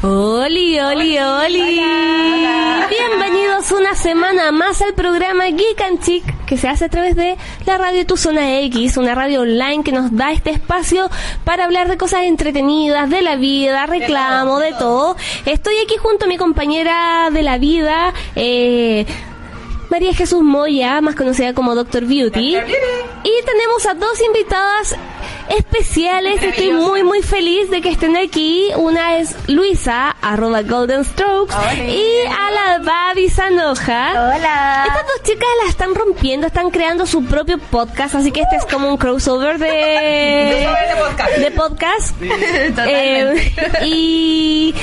Oli, oli, oli. Bienvenidos una semana más al programa Geek and Chic que se hace a través de la radio Tu Zona X, una radio online que nos da este espacio para hablar de cosas entretenidas, de la vida, reclamo, de todo. Estoy aquí junto a mi compañera de la vida, eh, María Jesús Moya, más conocida como Doctor Beauty. Y tenemos a dos invitadas especiales. Estoy muy, muy feliz de que estén aquí. Una es Luisa, arroba Golden Strokes, y a la Babi Sanoja. Hola. Estas dos chicas la están rompiendo, están creando su propio podcast, así que este es como un crossover de, de podcast. Eh, y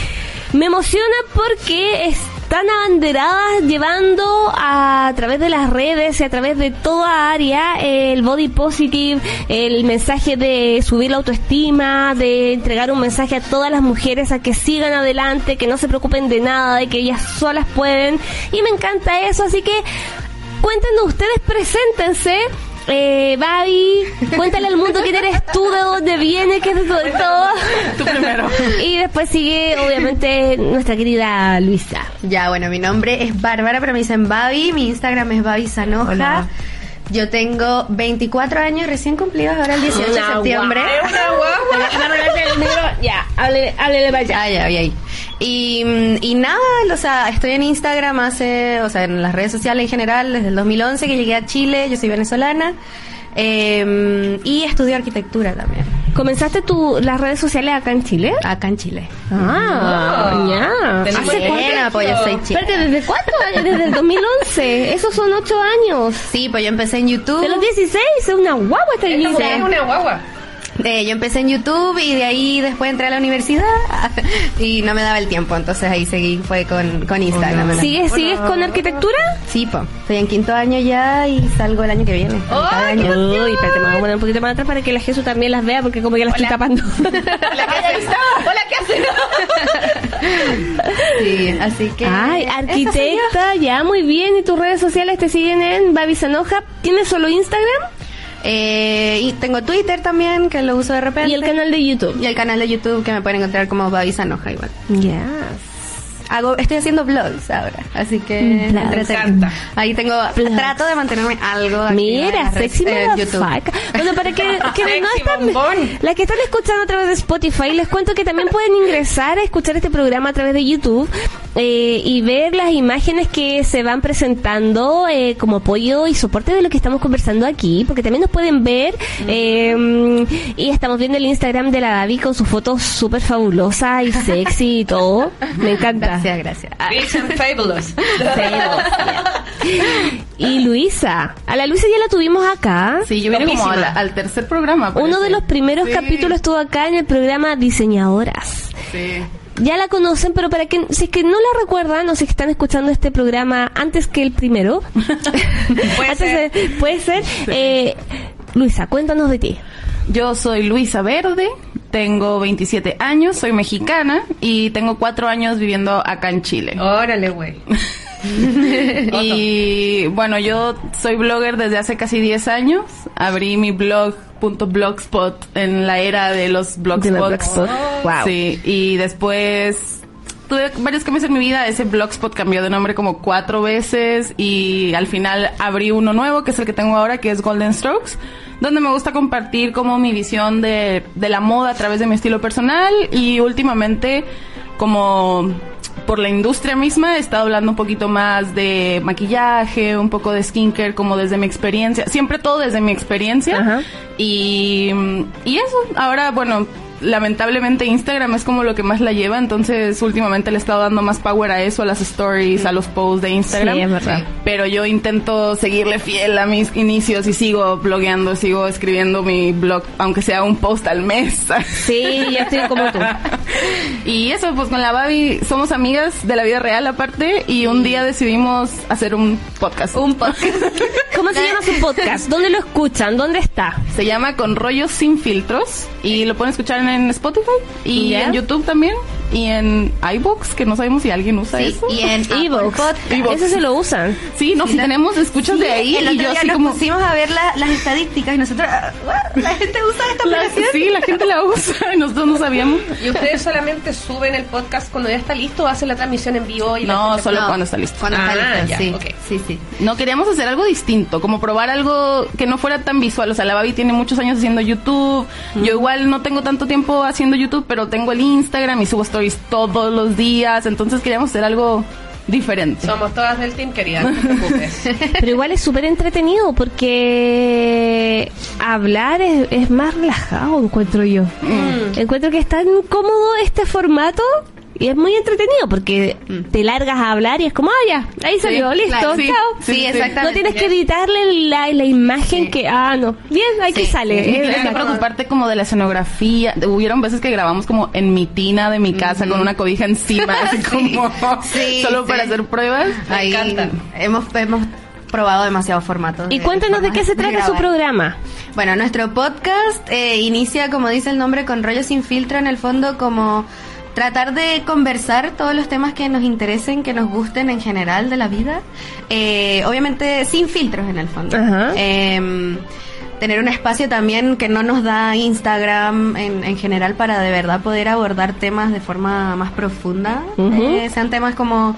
me emociona porque están abanderadas llevando a, través de las redes y a través de toda área el body positive, el mensaje de subir la autoestima, de entregar un mensaje a todas las mujeres a que sigan adelante, que no se preocupen de nada, de que ellas solas pueden. Y me encanta eso, así que cuéntenos ustedes, preséntense. Eh, Babi, cuéntale al mundo quién eres tú, de dónde vienes, qué es de todo, de todo. Tú primero. Y después sigue, obviamente, nuestra querida Luisa. Ya, bueno, mi nombre es Bárbara, pero me dicen Babi. Mi Instagram es Babi Sanoja. Hola. Yo tengo 24 años recién cumplidos ahora el 18 de Una septiembre. Ya, háblele, háblele para allá. Ya, vi ahí. Y, mm, y nada, o sea, estoy en Instagram hace, o sea, en las redes sociales en general, desde el 2011 que llegué a Chile, yo soy venezolana. Eh, y estudio arquitectura también, ¿Comenzaste tu, las redes sociales acá en Chile? acá en Chile. Ah, ya. Tenemos ¿Hace cuánto? pues yo soy chica. Espérate, ¿desde cuánto? Desde el 2011. Esos son ocho años. Sí, pues yo empecé en YouTube. De los 16, es una guagua esta niña. es una guagua. Eh, yo empecé en YouTube y de ahí después entré a la universidad y no me daba el tiempo, entonces ahí seguí fue con, con Instagram. ¿no? ¿Sigues, ¿Sigues con arquitectura? Sí, po. Estoy en quinto año ya y salgo el año que viene. de año. Uy, espérate, me voy a poner un poquito más atrás para que la Jesús también las vea porque como que las estoy tapando. Hola, ¿qué haces? Hola, ¿qué haces? Sí, así que... Ay, arquitecta, ya muy bien. ¿Y tus redes sociales te siguen en Babi Sanoja? ¿Tienes solo Instagram? Eh, y tengo Twitter también, que lo uso de repente. Y el canal de YouTube. Y el canal de YouTube que me pueden encontrar como Babi Sanoja igual. Yes. Hago, estoy haciendo vlogs ahora, así que Mm. Me encanta. ahí tengo, Vlogs. trato de mantenerme algo. Mira, sexy motherfucker. Bueno, para que, que no están, las que están escuchando a través de Spotify, les cuento que también pueden ingresar a escuchar este programa a través de YouTube eh, y ver las imágenes que se van presentando eh, como apoyo y soporte de lo que estamos conversando aquí, porque también nos pueden ver eh, y estamos viendo el Instagram de la Davi con sus fotos súper fabulosas y sexy y todo. Me encanta. Gracias, gracias. Ah, Rich and fabulous. Y Luisa, a la Luisa ya la tuvimos acá. Sí, yo vine como la- al tercer programa. Uno de los primeros Sí, capítulos estuvo acá en el programa Diseñadoras. Sí. Ya la conocen, pero para que si es que no la recuerdan o si están escuchando este programa antes que el primero, Puede ser. de- puede ser. eh, Luisa, cuéntanos de ti. Yo soy Luisa Verde, tengo 27 años, soy mexicana y tengo cuatro años viviendo acá en Chile. Órale, güey. Y bueno, yo soy blogger desde hace casi 10 años. Abrí mi blog .blogspot en la era de los blogspots. Blogspot. Wow. Sí, y después tuve varios cambios en mi vida. Ese blogspot cambió de nombre como cuatro veces y al final abrí uno nuevo, que es el que tengo ahora, que es Golden Strokes, donde me gusta compartir como mi visión de, de la moda a través de mi estilo personal y últimamente como por la industria misma he estado hablando un poquito más de maquillaje, un poco de skincare, como desde mi experiencia, siempre todo desde mi experiencia. Ajá. Y, y eso, ahora, bueno, lamentablemente Instagram es como lo que más la lleva, entonces últimamente le he estado dando más power a eso, a las stories, a los posts de Instagram. Sí, es verdad. Pero yo intento seguirle fiel a mis inicios y sigo blogueando, sigo escribiendo mi blog, aunque sea un post al mes. Sí, ya estoy como tú. Y eso, pues con la Babi somos amigas de la vida real aparte y un día decidimos hacer un podcast. Un podcast. ¿Cómo se llama su podcast? ¿Dónde lo escuchan? ¿Dónde está? Se llama Con Rollos Sin Filtros y lo pueden escuchar en Spotify y Ya. en YouTube también. Y en iBooks, que no sabemos si alguien usa Sí, eso. y en Evox. Podcast. Eso se lo usan. Sí, no, si tenemos escuchas de ahí el y yo día así nos como... pusimos a ver la- las estadísticas y nosotros, ah, la gente usa esta La- aplicación. sí, la gente la usa y nosotros no sabíamos. ¿Y ustedes solamente suben el podcast cuando ya está listo o hacen la transmisión en vivo? Y la No, solo No, cuando está listo. Cuando está Ah, listo, ya, sí. ok. Sí, sí. No, queríamos hacer algo distinto, como probar algo que no fuera tan visual. O sea, la Babi tiene muchos años haciendo YouTube. Yo igual no tengo tanto tiempo haciendo YouTube, pero tengo el Instagram y subo stories todos los días. Entonces queríamos hacer algo diferente. Somos todas del team, querida, no te preocupes. Pero igual es súper entretenido porque hablar es, es más relajado, encuentro yo. Mm. Encuentro que es tan cómodo este formato y es muy entretenido porque te largas a hablar y es como, ah, ya, ahí salió, listo, claro, sí. chao. Sí, Sí, sí. exactamente. No tienes que editarle la, la imagen Sí. que, ah, no, bien, ahí que sale. sí. Tienes que preocuparte como de la escenografía. Hubieron veces que grabamos como en mi tina de mi casa con una cobija encima, así como Sí, solo sí. para hacer pruebas. Ahí encanta. hemos, hemos probado demasiados formatos. Y de- cuéntanos de qué se trata su programa. Bueno, nuestro podcast eh, inicia, como dice el nombre, con rollo sin filtro, en el fondo como tratar de conversar todos los temas que nos interesen, que nos gusten en general de la vida. Eh, obviamente sin filtros en el fondo. Ajá. Em, tener un espacio también que no nos da Instagram en, en general para de verdad poder abordar temas de forma más profunda. Eh, sean temas como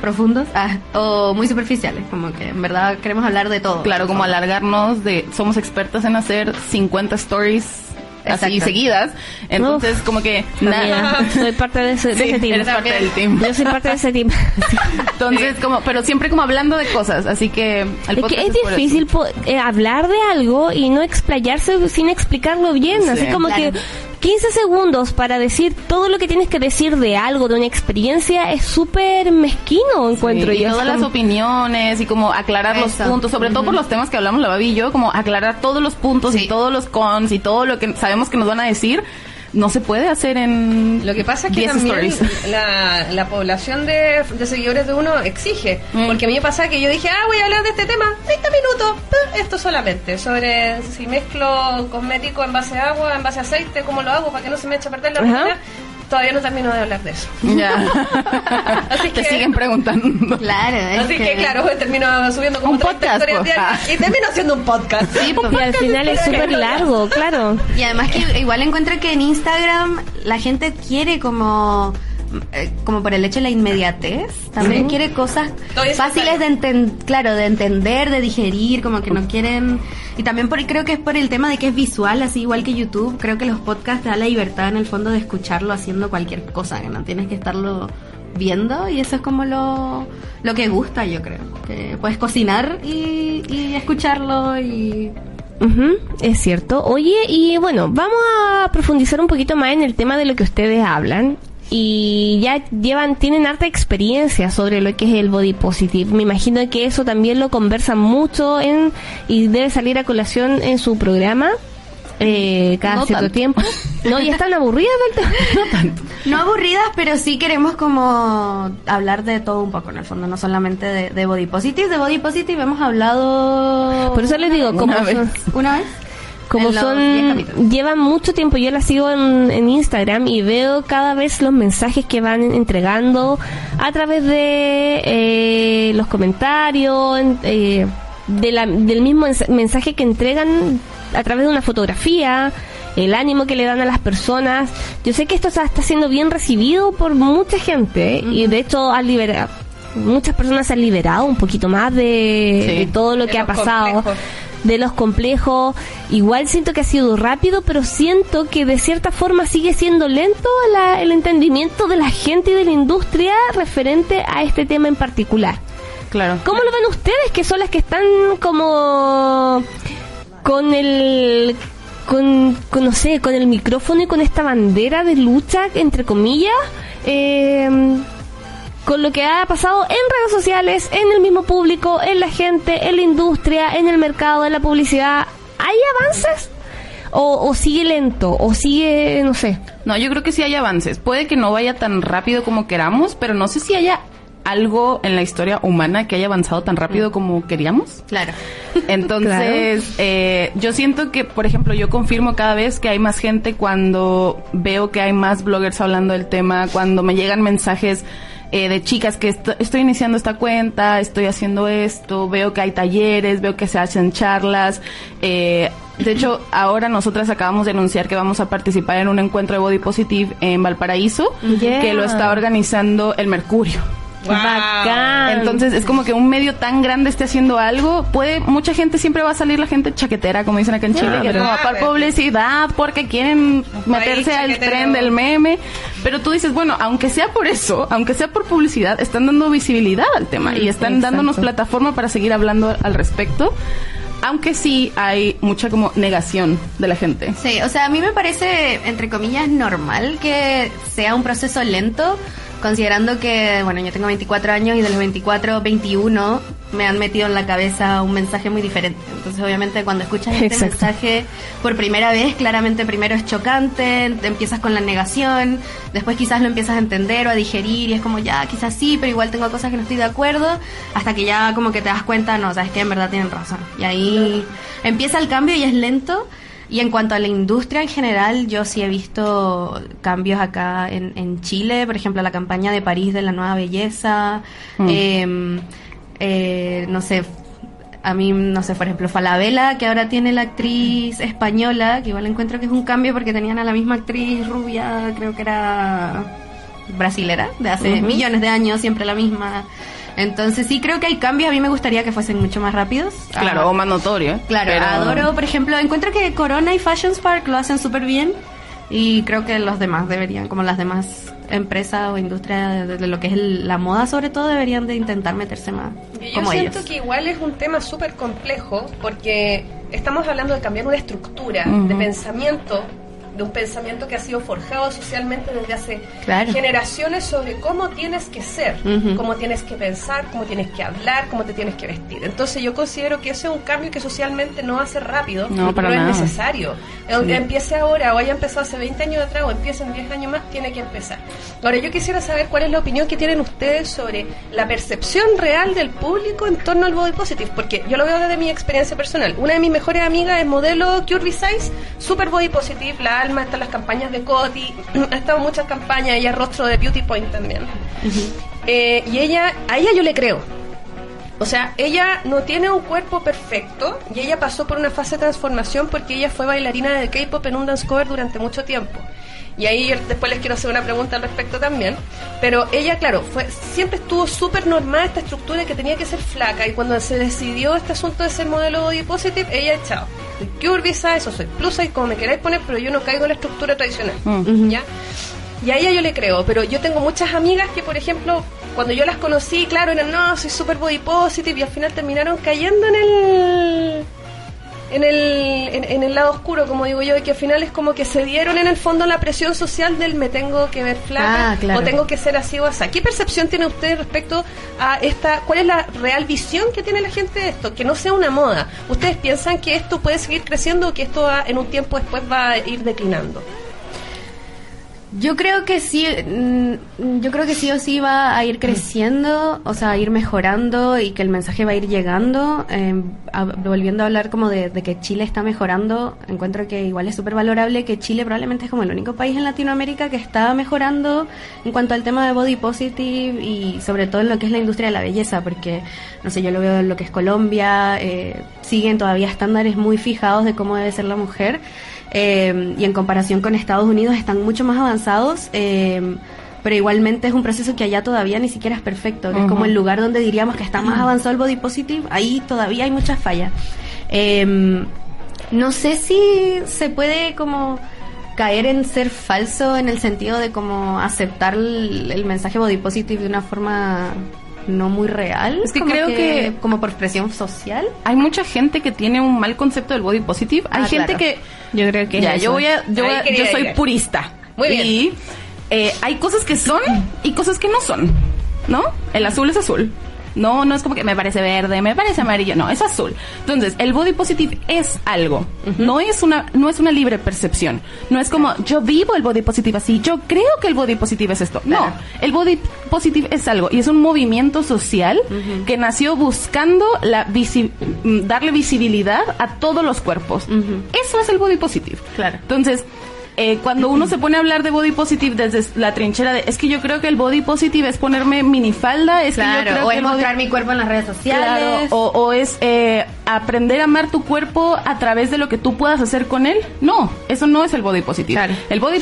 profundos ah, o muy superficiales, como que en verdad queremos hablar de todo. Claro, como alargarnos de somos expertas en hacer 50 stories así seguidas. Entonces, Uf. como que nada. soy parte de ese, de Sí, ese team. eres parte del team. Yo soy parte de ese team. Entonces, como, pero siempre como hablando de cosas, así que el Es que difícil po- eh, hablar de algo y no explayarse sin explicarlo bien. Sí. Así como Claro. que 15 segundos para decir todo lo que tienes que decir de algo, de una experiencia, es súper mezquino, encuentro Sí, y todas las opiniones y como aclarar los puntos, sobre todo por los temas que hablamos la Babi y yo, como aclarar todos los puntos Sí. y todos los cons y todo lo que sabemos que nos van a decir, no se puede hacer en Lo que pasa es que 10 también la, la población de, de seguidores de uno exige. Mm. Porque a mí me pasa que yo dije, ah, voy a hablar de este tema, 30 minutos, eh, esto solamente, sobre si mezclo cosmético en base a agua, en base a aceite, cómo lo hago para que no se me eche a perder la rutina. Todavía no termino de hablar de eso. Ya. Así Te que- siguen preguntando. Claro, es Así que, claro, termino subiendo como Un 30 podcast, historias pues. diarias y termino haciendo un podcast. Sí. Y al final es súper largo, claro. Y además que igual encuentro que en Instagram la gente quiere como eh, como por el hecho de la inmediatez, también quiere cosas fáciles de entender, claro, de entender, de digerir, como que no quieren y también por, creo que es por el tema de que es visual, así igual que YouTube, creo que los podcasts te da la libertad en el fondo de escucharlo haciendo cualquier cosa, que no tienes que estarlo viendo y eso es como lo, lo que gusta, yo creo, que puedes cocinar y, y escucharlo y Ujú, es cierto. Oye, y bueno, vamos a profundizar un poquito más en el tema de lo que ustedes hablan. Y ya llevan, tienen harta experiencia sobre lo que es el body positive. Me imagino que eso también lo conversan mucho en, y debe salir a colación en su programa, eh, cada No cierto tanto. tiempo. No, y están aburridas del tema. No tanto. No aburridas, pero sí queremos como hablar de todo un poco en el fondo, no solamente de, de body positive. De body positive hemos hablado Por eso les digo, como Una vez. una vez. Como En los 10 son llevan mucho tiempo yo la sigo en, en Instagram y veo cada vez los mensajes que van entregando a través de eh, los comentarios en- eh, de la- del mismo ens- mensaje que entregan a través de una fotografía el ánimo que le dan a las personas yo sé que esto está, está siendo bien recibido por mucha gente ¿eh? y de hecho ha liberado muchas personas se han liberado un poquito más de, Sí. de todo lo De que ha pasado complejos. De los complejos. Igual siento que ha sido rápido, pero siento que de cierta forma sigue siendo lento la- el entendimiento de la gente y de la industria referente a este tema en particular. Claro. ¿Cómo lo ven ustedes, que son las que están como con el... Con, con, no sé, con el micrófono y con esta bandera de lucha, entre comillas, eh, con lo que ha pasado en redes sociales, en el mismo público, en la gente, en la industria, en el mercado, en la publicidad, ¿hay avances? ¿O, o sigue lento? ¿O sigue, no sé? No, yo creo que sí hay avances. Puede que no vaya tan rápido como queramos, pero no sé si haya algo en la historia humana que haya avanzado tan rápido como queríamos. Claro. Entonces, eh, yo siento que, por ejemplo, yo confirmo cada vez que hay más gente cuando veo que hay más bloggers hablando del tema, cuando me llegan mensajes eh, de chicas que est- estoy iniciando esta cuenta, estoy haciendo esto, veo que hay talleres, veo que se hacen charlas. eh, de hecho, ahora nosotras acabamos de anunciar que vamos a participar en un encuentro de Body Positive en Valparaíso, Yeah. que lo está organizando el Mercurio. Bacán. Entonces es como que un medio tan grande esté haciendo algo, puede, mucha gente siempre va a salir la gente chaquetera, como dicen acá en Chile, que para publicidad, porque quieren meterse al tren del meme. Pero tú dices, bueno, aunque sea por eso, aunque sea por publicidad, están dando visibilidad al tema y están dándonos plataforma para seguir hablando al respecto. Aunque sí hay mucha como negación de la gente. Sí, o sea, a mí me parece, entre comillas, normal que sea un proceso lento, considerando que, bueno, yo tengo 24 años y de los 24, 21 me han metido en la cabeza un mensaje muy diferente. Entonces, obviamente, cuando escuchas este Exacto. mensaje por primera vez, claramente primero es chocante, te empiezas con la negación, después quizás lo empiezas a entender o a digerir y es como, ya, quizás sí, pero igual tengo cosas que no estoy de acuerdo, hasta que ya como que te das cuenta, no, sabes que en verdad tienen razón. Y ahí empieza el cambio y es lento. Y en cuanto a la industria en general, yo sí he visto cambios acá en, en Chile, por ejemplo, la campaña de París de la nueva belleza, Mm. eh, eh, no sé, a mí, no sé, por ejemplo, Falabella, que ahora tiene la actriz española, que igual encuentro que es un cambio porque tenían a la misma actriz rubia, creo que era brasilera, de hace millones de años, siempre la misma. Entonces sí creo que hay cambios, a mí me gustaría que fuesen mucho más rápidos. Claro, Ah, o más notorio. ¿eh? Claro, Pero- adoro, por ejemplo, encuentro que Corona y Fashion Spark lo hacen súper bien y creo que los demás deberían, como las demás empresas o industrias de, de lo que es el- la moda sobre todo, deberían de intentar meterse más Y yo como siento ellos. que igual es un tema súper complejo porque estamos hablando de cambiar una estructura de pensamiento, de un pensamiento que ha sido forjado socialmente desde hace Claro. generaciones sobre cómo tienes que ser, Ujú. cómo tienes que pensar, cómo tienes que hablar, cómo te tienes que vestir. Entonces yo considero que ese es un cambio que socialmente no ser rápido, No, para nada. es necesario. Aunque Empiece ahora o haya empezado hace 20 años atrás o empiece en 10 años más, tiene que empezar. Ahora yo quisiera saber cuál es la opinión que tienen ustedes sobre la percepción real del público en torno al body positive, porque yo lo veo desde mi experiencia personal. Una de mis mejores amigas es modelo Curvy Size, super body positive, la alma está en las campañas de Coty, ha estado muchas campañas, ella es rostro de Beauty Point también. Eh, y ella, a ella yo le creo. O sea, ella no tiene un cuerpo perfecto y ella pasó por una fase de transformación porque ella fue bailarina de K-pop en un dance cover durante mucho tiempo. Y ahí yo después les quiero hacer una pregunta al respecto también. Pero ella, claro, fue siempre estuvo súper normada esta estructura que tenía que ser flaca. Y cuando se decidió este asunto de ser modelo body positive, ella, chao, soy curvy size o soy plus size, como me queráis poner, pero yo no caigo en la estructura tradicional. Mm. ¿Ya? Y a ella yo le creo, pero yo tengo muchas amigas que, por ejemplo, cuando yo las conocí, claro, eran, no, soy super body positive, y al final terminaron cayendo en el... En el, en, en el lado oscuro, como digo yo, y que al final es como que se dieron en el fondo la presión social del me tengo que ver flaca Ah, claro. o tengo que ser así o así. ¿Qué percepción tiene usted respecto a esta, cuál es la real visión que tiene la gente de esto? Que no sea una moda. ¿Ustedes piensan que esto puede seguir creciendo o que esto va- en un tiempo después va a ir declinando? Yo creo que sí, mm, yo creo que sí o sí va a ir creciendo, o sea, a ir mejorando y que el mensaje va a ir llegando. Eh, volviendo a hablar como de, de que Chile está mejorando, encuentro que igual es súper valorable que Chile probablemente es como el único país en Latinoamérica que está mejorando en cuanto al tema de body positive y sobre todo en lo que es la industria de la belleza, porque, no sé, yo lo veo en lo que es Colombia, eh, siguen todavía estándares muy fijados de cómo debe ser la mujer. Eh, y en comparación con Estados Unidos están mucho más avanzados, eh, pero igualmente es un proceso que allá todavía ni siquiera es perfecto, que es como el lugar donde diríamos que está más avanzado el body positive, ahí todavía hay muchas fallas. Eh, no sé si se puede como caer en ser falso en el sentido de como aceptar el, el mensaje body positive de una forma no muy real. Es que como creo que- como por presión social. Hay mucha gente que tiene un mal concepto del body positive. Hay Ah, gente claro. que Yo creo que es ya, eso. yo voy a, yo, a- yo soy llegar. purista. Muy bien. Y eh, hay cosas que son y cosas que no son, ¿no? El azul es azul. No, no es como que me parece verde, me parece amarillo, no, es azul. Entonces, el body positive es algo, no es una no es una libre percepción. No es como yo vivo el body positive así, yo creo que el body positive es esto. No, el body positive es algo y es un movimiento social que nació buscando la visi- mm, darle visibilidad a todos los cuerpos. Eso es el body positive. Claro. Entonces, eh, cuando uno se pone a hablar de body positive desde la trinchera de es que yo creo que el body positive es ponerme minifalda, es que yo Claro, creo o que es body- mostrar mi cuerpo en las redes Claro, sociales. o, o es eh, aprender a amar tu cuerpo a través de lo que tú puedas hacer con él. No, eso no es el body positive. Claro. El body,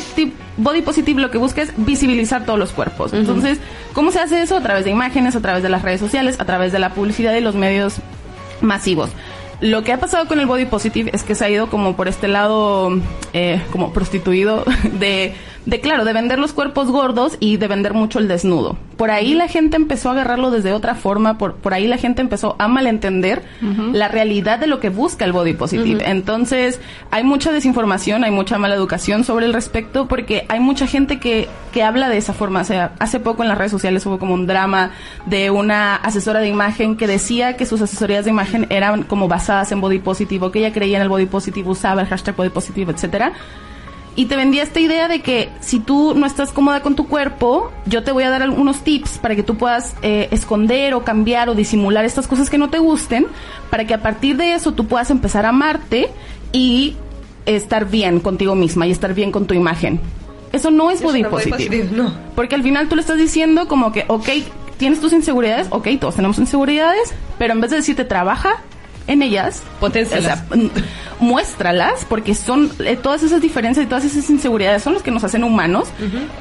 body positive lo que busca es visibilizar todos los cuerpos. Entonces, ¿cómo se hace eso? A través de imágenes, a través de las redes sociales, a través de la publicidad y los medios masivos. Lo que ha pasado con el body positive es que se ha ido como por este lado eh, como prostituido de, de claro, de vender los cuerpos gordos y de vender mucho el desnudo. Por ahí la gente empezó a agarrarlo desde otra forma, por, por ahí la gente empezó a malentender la realidad de lo que busca el body positive. Entonces, hay mucha desinformación, hay mucha mala educación sobre el respecto porque hay mucha gente que, que habla de esa forma. O sea, hace poco en las redes sociales hubo como un drama de una asesora de imagen que decía que sus asesorías de imagen eran como basadas en body positive, o que ella creía en el body positive, usaba el hashtag body positive, etcétera y te vendía esta idea de que si tú no estás cómoda con tu cuerpo, yo te voy a dar algunos tips para que tú puedas eh, esconder o cambiar o disimular estas cosas que no te gusten, para que a partir de eso tú puedas empezar a amarte y estar bien contigo misma y estar bien con tu imagen. Eso no es body no es body positive. positive, no. Porque al final tú le estás diciendo como que, ok, tienes tus inseguridades, ok, todos tenemos inseguridades, pero en vez de decirte trabaja en ellas, Potencialas. o sea, muéstralas, porque son eh, todas esas diferencias y todas esas inseguridades son las que nos hacen humanos.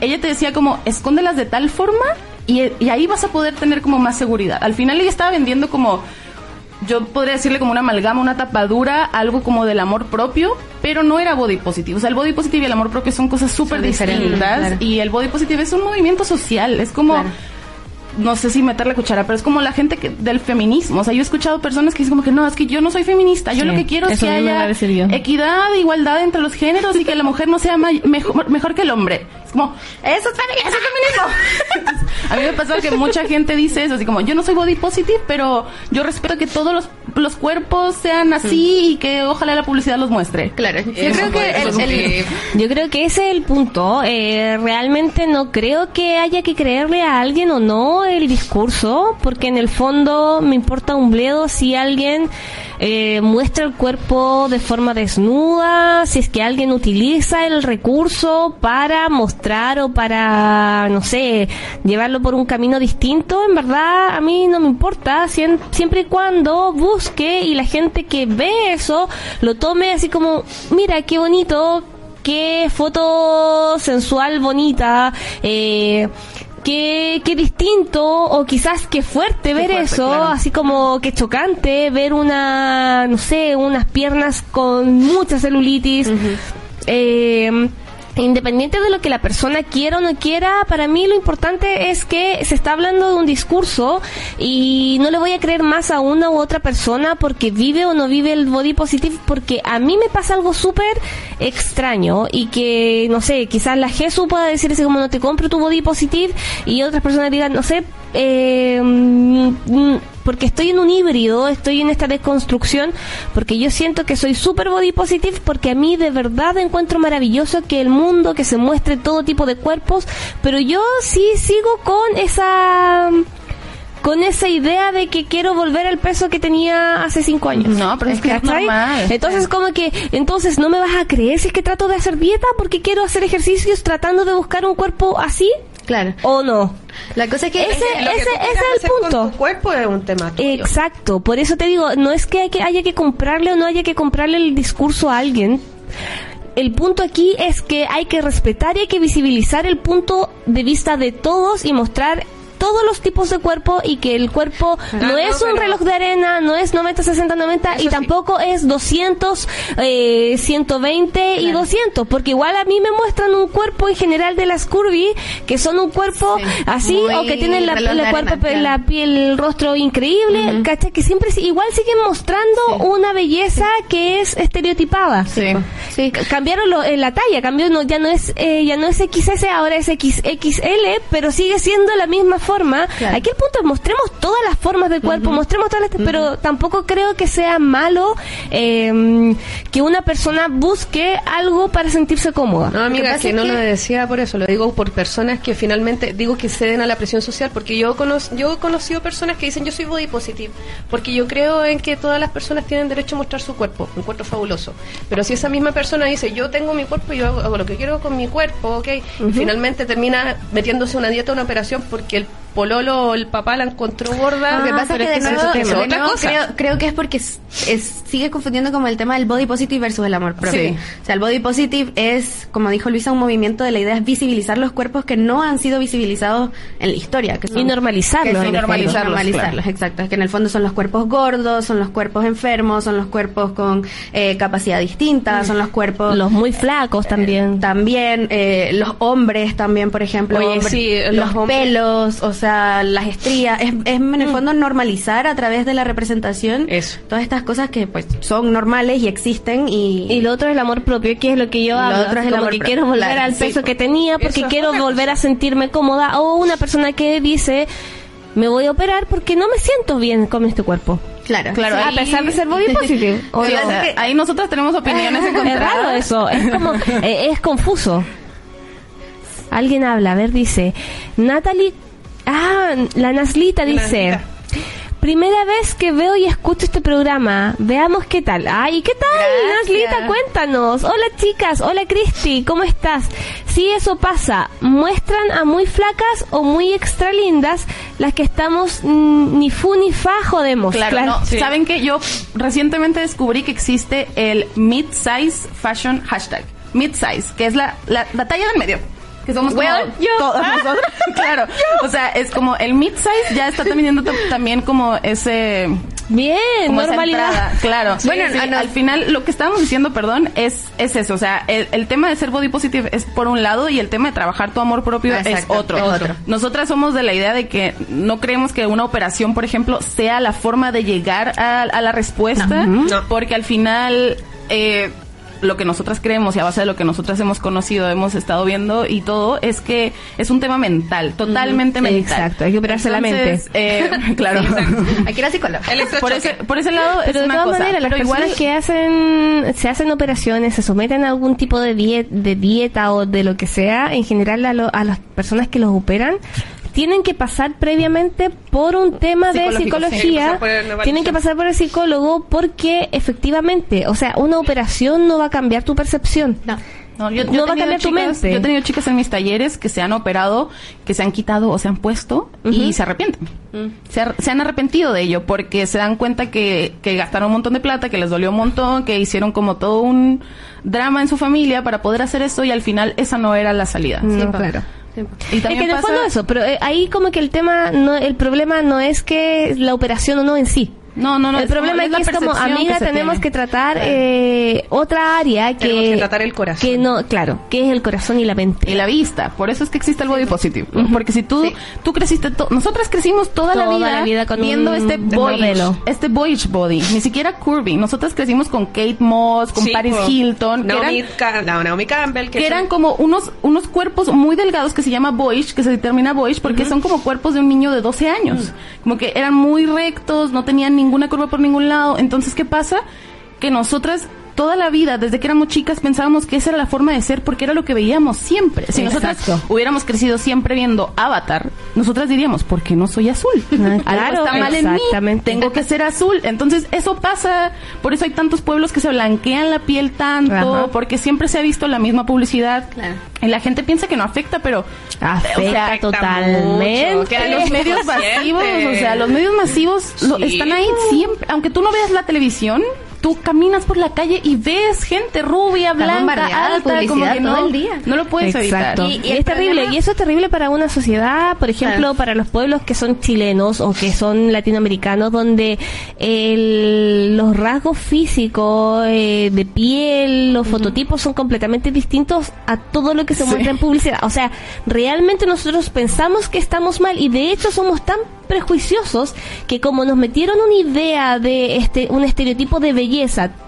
Ella te decía como, escóndelas de tal forma y, y ahí vas a poder tener como más seguridad. Al final ella estaba vendiendo como yo podría decirle como una amalgama, una tapadura, algo como del amor propio, pero no era body positive. O sea, el body positive y el amor propio son cosas súper diferentes, distintas claro. y el body positive es un movimiento social, es como Claro. No sé si meter la cuchara, pero es como la gente que, del feminismo. O sea, yo he escuchado personas que dicen como que no, es que yo no soy feminista. Yo Sí, lo que quiero es que haya equidad, igualdad entre los géneros y que la mujer no sea mejor, mejor que el hombre. Es como, eso es feminismo. A mí me pasó que mucha gente dice eso, así como, yo no soy body positive, pero yo respeto que todos los, los cuerpos sean así y que ojalá la publicidad los muestre. Claro, yo Eso creo que el, Yo creo que ese es el punto. Eh, realmente no creo que haya que creerle a alguien o no el discurso, porque en el fondo me importa un bledo si alguien eh, muestra el cuerpo de forma desnuda, si es que alguien utiliza el recurso para mostrar o para, no sé, llevarlo por un camino distinto. En verdad, a mí no me importa, siempre y cuando busque y la gente que ve eso lo tome así como, mira, qué bonito, qué foto sensual, bonita, eh, qué, qué distinto o quizás qué fuerte ver fuerte, eso, claro. así como qué chocante ver una, no sé, unas piernas con mucha celulitis. Eh, Independiente de lo que la persona quiera o no quiera, para mí lo importante es que se está hablando de un discurso y no le voy a creer más a una u otra persona porque vive o no vive el body positive, porque a mí me pasa algo súper extraño y que, no sé, quizás la Jesús pueda decirse como no te compro tu body positive y otras personas digan, no sé, eh, mm, porque estoy en un híbrido, estoy en esta desconstrucción, porque yo siento que soy super body positive, porque a mí de verdad encuentro maravilloso que el mundo, que se muestre todo tipo de cuerpos, pero yo sí sigo con esa con esa idea de que quiero volver al peso que tenía hace cinco años. No, pero es que es normal. Entonces como que, entonces no me vas a creer si es que trato de hacer dieta porque quiero hacer ejercicios tratando de buscar un cuerpo así claro. o no. La cosa es que Ese- es- que ese- el con punto. tu cuerpo es un tema tuyo. Exacto, por eso te digo, no es que, hay que haya que comprarle o no haya que comprarle el discurso a alguien. El punto aquí es que hay que respetar y hay que visibilizar el punto de vista de todos y mostrar todos los tipos de cuerpo y que el cuerpo no, no, es un reloj de arena, no es 90, 60, 90 y sí. tampoco es 200, eh, 120 y 200, porque igual a mí me muestran un cuerpo en general de las curvy que son un cuerpo Sí, así muy o que tienen la, arena, cuerpo- claro. la piel, el rostro increíble, ¿cachai? Que siempre si- igual siguen mostrando una belleza que es estereotipada. Sí. Sí, ca- cambiaron lo- eh, la talla, cambió no, ya no es eh, ya no es XS, ahora es X, XL, pero sigue siendo la misma forma forma. Aquí el punto es mostremos todas las formas del cuerpo, mostremos todas las, pero tampoco creo que sea malo eh, que una persona busque algo para sentirse cómoda. No, amiga, que, no lo decía por eso, lo digo por personas que finalmente, digo que ceden a la presión social, porque yo, cono yo he conocido personas que dicen yo soy body positive, porque yo creo en que todas las personas tienen derecho a mostrar su cuerpo, un cuerpo fabuloso. Pero si esa misma persona dice yo tengo mi cuerpo y yo hago, lo que quiero con mi cuerpo, ok, y finalmente termina metiéndose una dieta, una operación porque el pololo o el papá la encontró gorda. Lo que pasa es que de nuevo, Creo, creo, que es porque es, sigue confundiendo como el tema del body positive versus el amor propio. O sea, el body positive es, como dijo Luisa, un movimiento de la idea es visibilizar los cuerpos que no han sido visibilizados en la historia. Que son, y normalizarlos. y normalizarlos, normalizarlos exacto. Que en el fondo son los cuerpos gordos, son los cuerpos enfermos, son los cuerpos con eh, capacidad distinta, son los cuerpos... Los muy flacos también. Eh, también, eh, los hombres también, por ejemplo. los, pelos, o sea, las estrías. Es, en el mm. fondo normalizar a través de la representación todas estas cosas que pues son normales y existen y... Y lo otro es el amor propio, que es lo que yo hablo. Lo otro es el amor que quiero volver al peso que tenía porque quiero volver a sentirme cómoda. O una persona que dice me voy a operar porque no me siento bien con este cuerpo. Claro, claro, a pesar de ser body positive. ahí nosotras tenemos opiniones encontradas. Es raro eso, es como, eh, es confuso. Alguien habla, a ver, dice, Natalie, ah, la Naslita dice, primera vez que veo y escucho este programa. Veamos qué tal. Ay, ¿qué tal, Naslita? Cuéntanos. Hola, chicas. Hola, Cristi. ¿Cómo estás? Si eso pasa, ¿muestran a muy flacas o muy extra lindas las que estamos ni fu ni fa jodemos? Claro, ¿Saben que Yo recientemente descubrí que existe el mid-size fashion hashtag. Mid-size, que es la, la, la talla del medio que somos como todos nosotros. claro. O sea, es como el mid-size ya está teniendo también como ese... Bien, normalidad. Claro. bueno, al final lo que estábamos diciendo, perdón, es, es eso. O sea, el, tema de ser body positive es por un lado y el tema de trabajar tu amor propio es otro. Nosotras somos de la idea de que no creemos que una operación, por ejemplo, sea la forma de llegar a, la respuesta, porque al final... Eh, lo que nosotras creemos y a base de lo que nosotras hemos conocido, hemos estado viendo y todo, es que es un tema mental, totalmente mental. Exacto, hay que operarse la mente. Eh, claro. hay que ir a psicólogo. Por ese, por ese lado, pero es de todas maneras, las personas que hacen, se hacen operaciones, se someten a algún tipo de, dieta, de dieta o de lo que sea, en general a, a las personas que los operan, tienen que pasar previamente por un tema de psicología, tienen que pasar por el psicólogo porque efectivamente, o sea, una operación no va a cambiar tu percepción. No. yo, no va a cambiar tu mente. Yo he tenido chicas en mis talleres que se han operado, que se han quitado o se han puesto y se arrepienten. Mm. Se, han arrepentido de ello porque se dan cuenta que, que gastaron un montón de plata, que les dolió un montón, que hicieron como todo un drama en su familia para poder hacer esto y al final esa no era la salida. sí, claro. Y es que en el fondo eso, pero eh, ahí como que el tema, no, el problema no es que la operación o no en sí. No, no, no. El problema es, que es como amiga tenemos que tratar eh, otra área que, tenemos que tratar el corazón. Que no, claro, que es el corazón y la mente. Y la vista. Por eso es que existe el body positive. Porque si tú, tú creciste, nosotras crecimos toda, la vida, viendo este boyish, este boyish body. Ni siquiera curvy. Nosotras crecimos con Kate Moss, con Paris Hilton. Naomi, que eran, Naomi Campbell. Que, eran como unos, unos cuerpos muy delgados que se llama boyish, que se determina boyish porque son como cuerpos de un niño de 12 años. Como que eran muy rectos, no tenían ni ninguna curva por ningún lado. Entonces, ¿qué pasa? Que nosotras toda la vida, desde que éramos chicas, pensábamos que esa era la forma de ser porque era lo que veíamos siempre. Si nosotras hubiéramos crecido siempre viendo Avatar, nosotras diríamos, ¿por qué no soy azul? Ah, claro, está mal en mí, tengo que ser azul. Entonces, eso pasa, por eso hay tantos pueblos que se blanquean la piel tanto, porque siempre se ha visto la misma publicidad. Y la gente piensa que no afecta, pero afecta totalmente. Que los medios masivos, o sea, los medios masivos están ahí siempre, aunque tú no veas la televisión, tú caminas por la calle y ves gente rubia, blanca, alta, como que no, todo el día. no lo puedes evitar. Y, es terrible, y eso es terrible para una sociedad, por ejemplo, para los pueblos que son chilenos o que son latinoamericanos, donde el, los rasgos físicos eh, de piel, los fototipos son completamente distintos a todo lo que se muestra en publicidad. O sea, realmente nosotros pensamos que estamos mal y de hecho somos tan prejuiciosos que como nos metieron una idea de este un estereotipo de belleza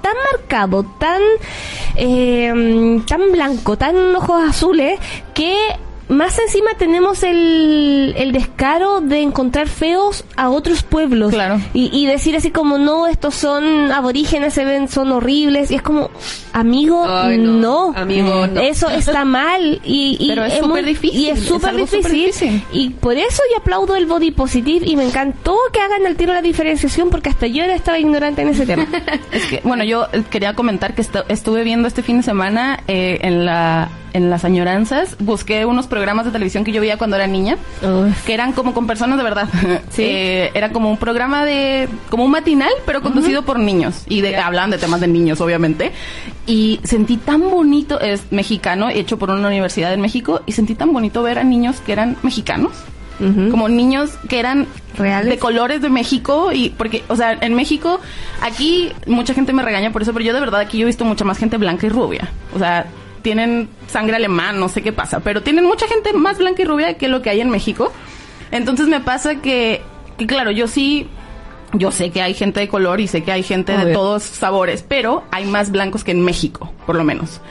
tan marcado, tan eh, tan blanco, tan ojos azules que más encima tenemos el, el descaro de encontrar feos a otros pueblos. Claro. Y, y decir así como, no, estos son aborígenes, se ven, son horribles. Y es como, amigo, Ay, no. no. Amigo, no. Eso está mal. Y, y Pero es muy- súper difícil, Y es súper difícil. difícil. Y por eso yo aplaudo el body positive y me encantó que hagan al tiro la diferenciación porque hasta yo estaba ignorante en ese tema. Es que, bueno, yo eh, quería comentar que estu- estuve viendo este fin de semana eh, en la en las añoranzas, busqué unos programas de televisión que yo veía cuando era niña, Uf. que eran como con personas de verdad. Sí. Eh, era como un programa de, como un matinal, pero conducido por niños. Y de, hablaban de temas de niños, obviamente. Y sentí tan bonito, es mexicano, hecho por una universidad en México, y sentí tan bonito ver a niños que eran mexicanos. Como niños que eran Reales. de colores de México y porque, o sea, en México, aquí mucha gente me regaña por eso, pero yo de verdad aquí yo he visto mucha más gente blanca y rubia. O sea, tienen sangre alemán, no sé qué pasa, pero tienen mucha gente más blanca y rubia que lo que hay en México. Entonces me pasa que, que claro, yo sí, yo sé que hay gente de color y sé que hay gente de todos sabores, pero hay más blancos que en México, por lo menos.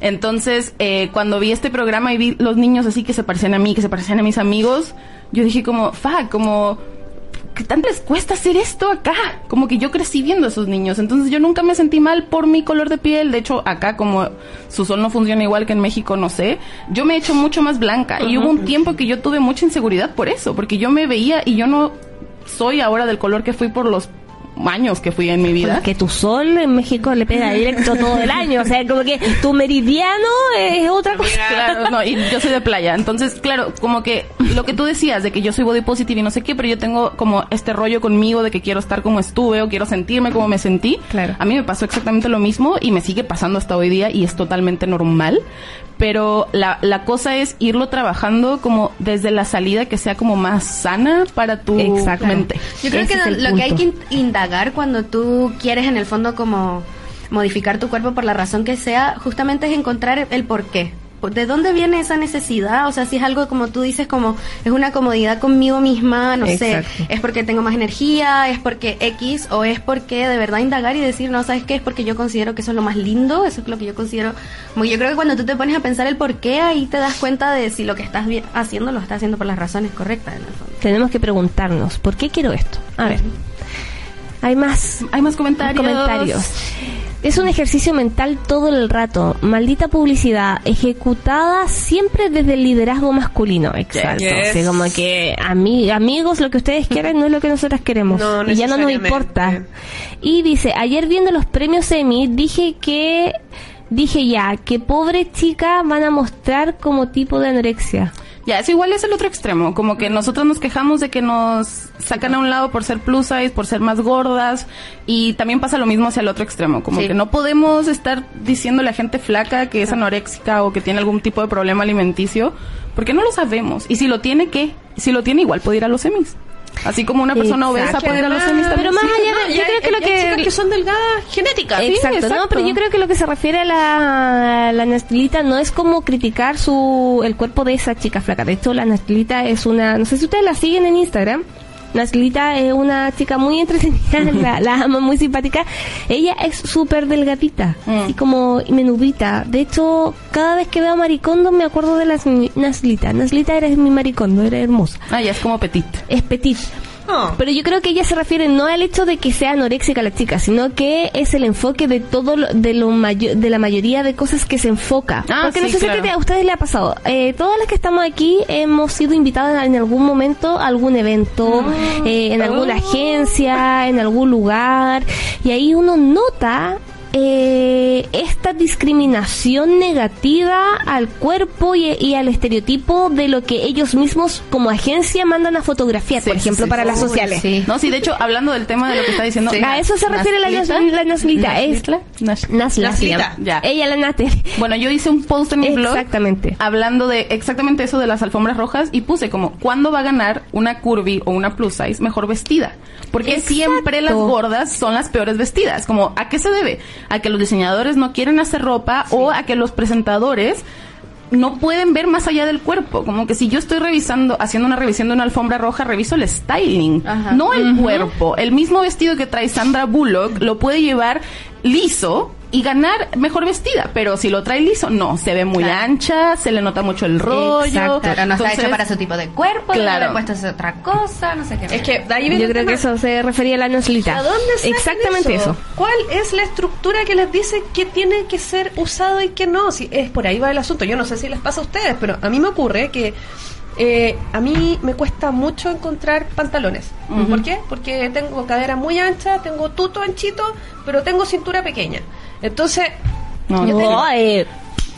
Entonces, eh, cuando vi este programa y vi los niños así que se parecían a mí, que se parecían a mis amigos, yo dije como, fuck, como, ¿qué tanto les cuesta hacer esto acá? Como que yo crecí viendo a esos niños, entonces yo nunca me sentí mal por mi color de piel, de hecho acá como su sol no funciona igual que en México, no sé, yo me he hecho mucho más blanca y hubo un tiempo que yo tuve mucha inseguridad por eso, porque yo me veía y yo no soy ahora del color que fui por los años que fui en mi vida. Porque tu sol en México le pega directo todo el año. O sea, como que tu meridiano es otra cosa. Claro, no, y yo soy de playa. Entonces, claro, como que lo que tú decías de que yo soy body positive y no sé qué, pero yo tengo como este rollo conmigo de que quiero estar como estuve o quiero sentirme como me sentí. Claro. A mí me pasó exactamente lo mismo y me sigue pasando hasta hoy día y es totalmente normal. Pero la, la cosa es irlo trabajando como desde la salida que sea como más sana para tu mente. Yo creo Ese que lo que hay que indagar cuando tú quieres en el fondo como modificar tu cuerpo por la razón que sea, justamente es encontrar el por qué. ¿De dónde viene esa necesidad? O sea, si es algo como tú dices, como es una comodidad conmigo misma, no Exacto. sé, es porque tengo más energía, es porque X, o es porque de verdad indagar y decir, no, ¿sabes qué? Es porque yo considero que eso es lo más lindo, eso es lo que yo considero. Como yo creo que cuando tú te pones a pensar el por qué, ahí te das cuenta de si lo que estás haciendo lo estás haciendo por las razones correctas, en el fondo. Tenemos que preguntarnos, ¿por qué quiero esto? A ver. Hay más Hay más comentarios. comentarios. Es un ejercicio mental todo el rato. Maldita publicidad, ejecutada siempre desde el liderazgo masculino. Exacto. Yes. Así como que ami- amigos, lo que ustedes quieren no es lo que nosotras queremos. No, y ya no nos importa. Y dice, ayer viendo los premios Emmy, dije que dije ya, que pobre chica van a mostrar como tipo de anorexia. Ya, es igual es el otro extremo, como que nosotros nos quejamos de que nos sacan a un lado por ser plus size, por ser más gordas, y también pasa lo mismo hacia el otro extremo, como Sí. que no podemos estar diciéndole a gente flaca que es anoréxica o que tiene algún tipo de problema alimenticio, porque no lo sabemos, y si lo tiene, ¿qué? Si lo tiene, igual puede ir a los semis. Así como una persona obesa puede ir a los semis. Pero más allá de- yo creo que lo que- son delgadas genéticas. Exacto, no, pero yo creo que lo que se refiere a la, la Nastilita no es como criticar su el cuerpo de esa chica flaca. De hecho, la Nastilita es una, no sé si ustedes la siguen en Instagram. Nastilita es una chica muy entretenida, la, la amo, muy simpática. Ella es súper delgadita, Mm. así como menudita. De hecho, cada vez que veo a Maricondo me acuerdo de la Naslita. Naslita eres mi Maricondo, era hermosa. Ah, ya es como petit. Es petit. Pero yo creo que ella se refiere no al hecho de que sea anoréxica la chica, sino que es el enfoque de todo lo, de lo mayo- de la mayoría de cosas que se enfoca. Ah, Porque no sé si claro. a ustedes le ha pasado. Eh, todas las que estamos aquí hemos sido invitadas en algún momento a algún evento, eh, en alguna Oh. agencia, en algún lugar, y ahí uno nota eh, discriminación negativa al cuerpo y, y al estereotipo de lo que ellos mismos como agencia mandan a fotografiar, Sí, por ejemplo, sí, para sí. las sociales. No, sí, de hecho, hablando del tema de lo que está diciendo... A eso se refiere la, Naslita. la Naslita. Es Naslita. Naslita. Ya. Ella la Nate. Bueno, yo hice un post en mi blog Exactamente. hablando de exactamente eso de las alfombras rojas y puse como, ¿cuándo va a ganar una curvy o una plus size mejor vestida? Porque Exacto. siempre las gordas son las peores vestidas. Como, ¿a qué se debe? ¿A que los diseñadores no quieren hacer ropa o a que los presentadores no pueden ver más allá del cuerpo. Como que si yo estoy revisando, haciendo una revisión de una alfombra roja, reviso el styling, Ajá. no el cuerpo. El mismo vestido que trae Sandra Bullock lo puede llevar liso y ganar mejor vestida, pero si lo trae liso, no, se ve muy ancha, se le nota mucho el rollo. Exacto, pero no está Entonces, hecho para su tipo de cuerpo, Claro. le puesto es otra cosa, no sé qué. Es que de ahí viene Yo creo tema. que eso se refería a la Noslita. ¿A dónde Exactamente eso. ¿Cuál es la estructura que les dice que tiene que ser usado y que no? Si es por ahí va el asunto. Yo no sé si les pasa a ustedes, pero a mí me ocurre que eh, a mí me cuesta mucho encontrar pantalones. ¿Por qué? Porque tengo cadera muy ancha, tengo tuto anchito, pero tengo cintura pequeña. Entonces, No, Yo no, tengo- Ay,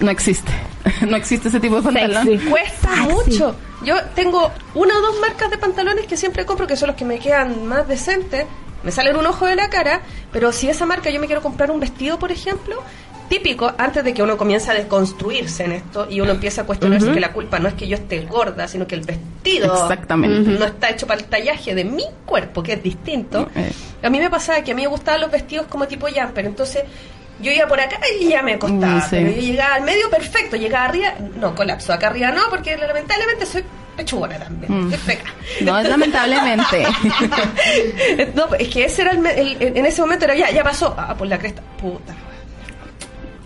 no existe. No existe ese tipo de pantalón. Sexy. cuesta Sexy. mucho. Yo tengo una o dos marcas de pantalones que siempre compro, que son los que me quedan más decentes. Me salen un ojo de la cara, pero si esa marca yo me quiero comprar un vestido, por ejemplo, típico, antes de que uno comience a desconstruirse en esto y uno empieza a cuestionarse que la culpa no es que yo esté gorda, sino que el vestido Exactamente. no está hecho para el tallaje de mi cuerpo, que es distinto. Eh. A mí me pasaba que a mí me gustaban los vestidos como tipo jumper, entonces yo iba por acá y ya me costaba, sí. pero yo llegaba al medio perfecto, llegaba arriba, no, colapso, acá arriba no, porque lamentablemente soy pechugona también, Mm. No, es lamentablemente. no, es que ese era el, me- el- en ese momento era ya, ya pasó, ah, por la cresta, puta.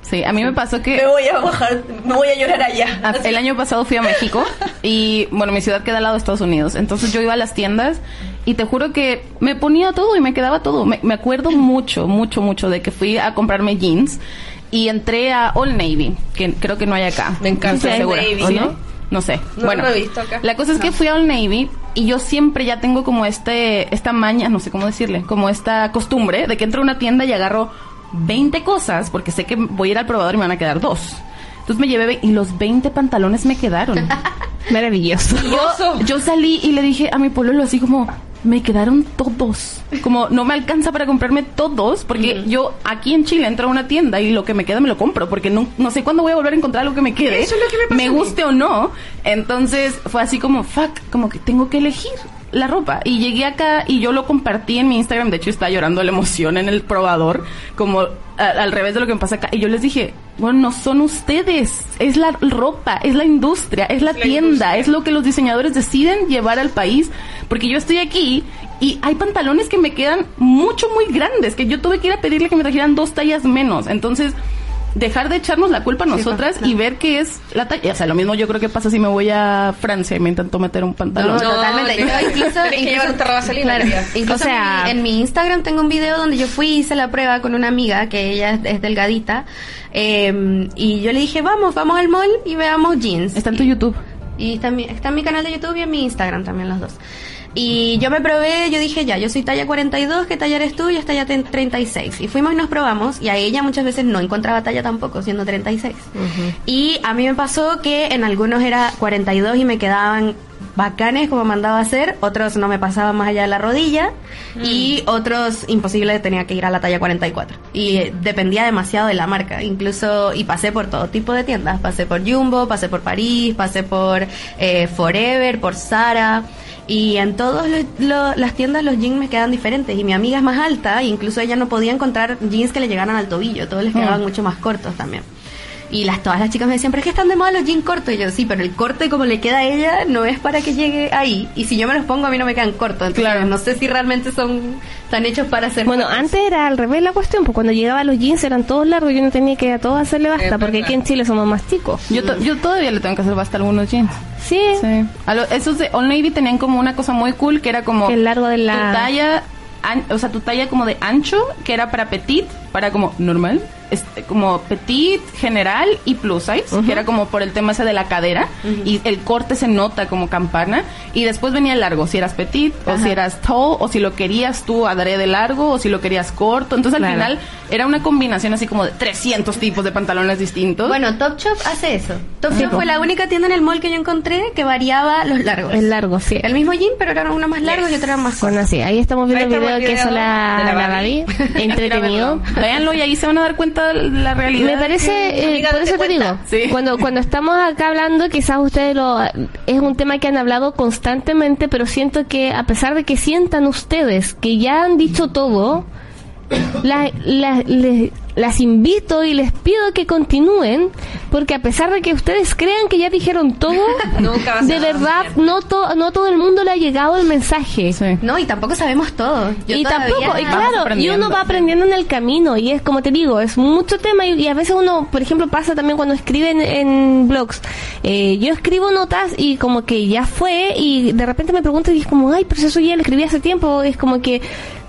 Sí, a mí me pasó que Me voy a bajar, me voy a llorar allá. Ah, El año pasado fui a México y, bueno, mi ciudad queda al lado de Estados Unidos. Entonces yo iba a las tiendas y te juro que me ponía todo y me quedaba todo. Me, me acuerdo mucho, mucho, mucho de que fui a comprarme jeans y entré a All Navy, que creo que no hay acá. Me encanta Old segura. Navy. ¿O ¿Sí? no? No sé. No bueno, lo he visto acá. la cosa es que fui a All Navy y yo siempre ya tengo como este, esta maña, no sé cómo decirle, como esta costumbre de que entro a una tienda y agarro 20 cosas porque sé que voy a ir al probador y me van a quedar dos. Entonces me llevé y los 20 pantalones me quedaron. maravilloso. Yo, yo salí y le dije a mi pololo así como, me quedaron todos. Como no me alcanza para comprarme todos, porque yo aquí en Chile entro a una tienda y lo que me queda me lo compro, porque no, no sé cuándo voy a volver a encontrar algo que me quede. Eso es lo que me mí. guste o no. Entonces fue así como, fuck, como que tengo que elegir la ropa. Y llegué acá y yo lo compartí en mi Instagram. De hecho, estaba llorando la emoción en el probador, como a- al revés de lo que me pasa acá. Y yo les dije, bueno, no son ustedes, es la ropa, es la industria, es la la tienda, industria. es lo que los diseñadores deciden llevar al país. Porque yo estoy aquí y hay pantalones que me quedan mucho, muy grandes, que yo tuve que ir a pedirle que me trajeran dos tallas menos. Entonces, dejar de echarnos la culpa a nosotras y ver que es la talla. O sea, lo mismo yo creo que pasa si me voy a Francia y me intento meter un pantalón. No, totalmente. tenés- Yo incluso, claro, O sea- en, mi, en mi Instagram tengo un video donde yo fui y hice la prueba con una amiga que ella es, es delgadita eh, y yo le dije vamos, vamos al mall y veamos jeans. Está en tu YouTube. Y está en, mi, está en mi canal de YouTube y en mi Instagram también los dos. Y yo me probé, yo dije ya, yo soy talla 42, ¿qué talla eres tú? Yo talla ten- 36. Y fuimos y nos probamos y a ella muchas veces no encontraba talla tampoco, siendo 36. Y a mí me pasó que en algunos era 42 y me quedaban bacanes como mandaba a hacer, otros no me pasaban más allá de la rodilla y otros imposible tenía que ir a la talla 44. Y eh, dependía demasiado de la marca, incluso y pasé por todo tipo de tiendas, pasé por Jumbo, pasé por París, pasé por eh, Forever, por Zara. Y en todas las tiendas los jeans me quedan diferentes. Y mi amiga es más alta e incluso ella no podía encontrar jeans que le llegaran al tobillo, todos les quedaban mucho más cortos también. Y las, todas las chicas me decían, pero es que están de moda los jeans cortos. Y yo, sí, pero el corte como le queda a ella no es para que llegue ahí. Y si yo me los pongo, a mí no me quedan cortos. Entonces, Claro. no sé si realmente son están hechos para ser Bueno, cortos. antes era al revés la cuestión, pues cuando llegaba los jeans eran todos largos y yo no tenía que a todos hacerle basta, Es porque verdad. aquí en Chile somos más chicos. Yo, to- yo todavía le tengo que hacer basta a algunos jeans. Sí, Sí. A lo- esos de All Navy tenían como una cosa muy cool que era como el largo de la- tu talla, an- o sea, tu talla como de ancho, que era para petit, para como normal, este, como petit, general y plus size, que era como por el tema ese de la cadera y el corte se nota como campana y después venía el largo, si eras petit o si eras tall o si lo querías tú adrede largo o si lo querías corto. Entonces al Claro. final era una combinación así como de 300 tipos de pantalones distintos. Bueno, Top Shop hace eso. Top Sí, Shop po. fue la única tienda en el mall que yo encontré que variaba los largos. el largo, sí. El mismo jean, pero eran unos más largos y otros eran más cortos. Bueno, así, ahí estamos viendo Ahí el video que la, de la. Babi. Entretenido. Véanlo y ahí se van a dar cuenta de la realidad. Me parece, eh, Amiga, por eso te digo. Sí. cuando cuando estamos acá hablando, quizás ustedes lo es un tema que han hablado constantemente, pero siento que a pesar de que sientan ustedes que ya han dicho todo, la, la- le- las invito y les pido que continúen, porque a pesar de que ustedes crean que ya dijeron todo, Nunca de verdad no, to- no todo el mundo le ha llegado el mensaje. Sí. No, y tampoco sabemos todo. Yo y tampoco, y claro, y uno va aprendiendo en el camino, y es como te digo, es mucho tema, y, y a veces uno, por ejemplo, pasa también cuando escribe en, en blogs. Eh, yo escribo notas y como que ya fue, y de repente me preguntan, y es como, ay, pero eso ya lo escribí hace tiempo, es como que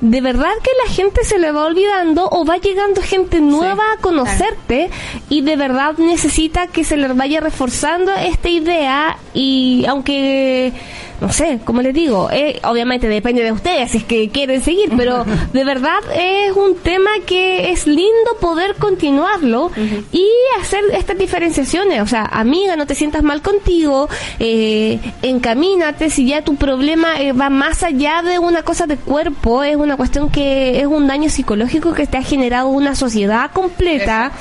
de verdad que la gente se le va olvidando o va llegando gente nueva a conocerte y de verdad necesita que se les vaya reforzando esta idea y aunque no sé, como les digo, eh, obviamente depende de ustedes si es que quieren seguir, pero de verdad es un tema que es lindo poder continuarlo y hacer estas diferenciaciones. O sea, amiga, no te sientas mal contigo, eh, encamínate, si ya tu problema eh, va más allá de una cosa de cuerpo, es una cuestión que es un daño psicológico que te ha generado una sociedad completa.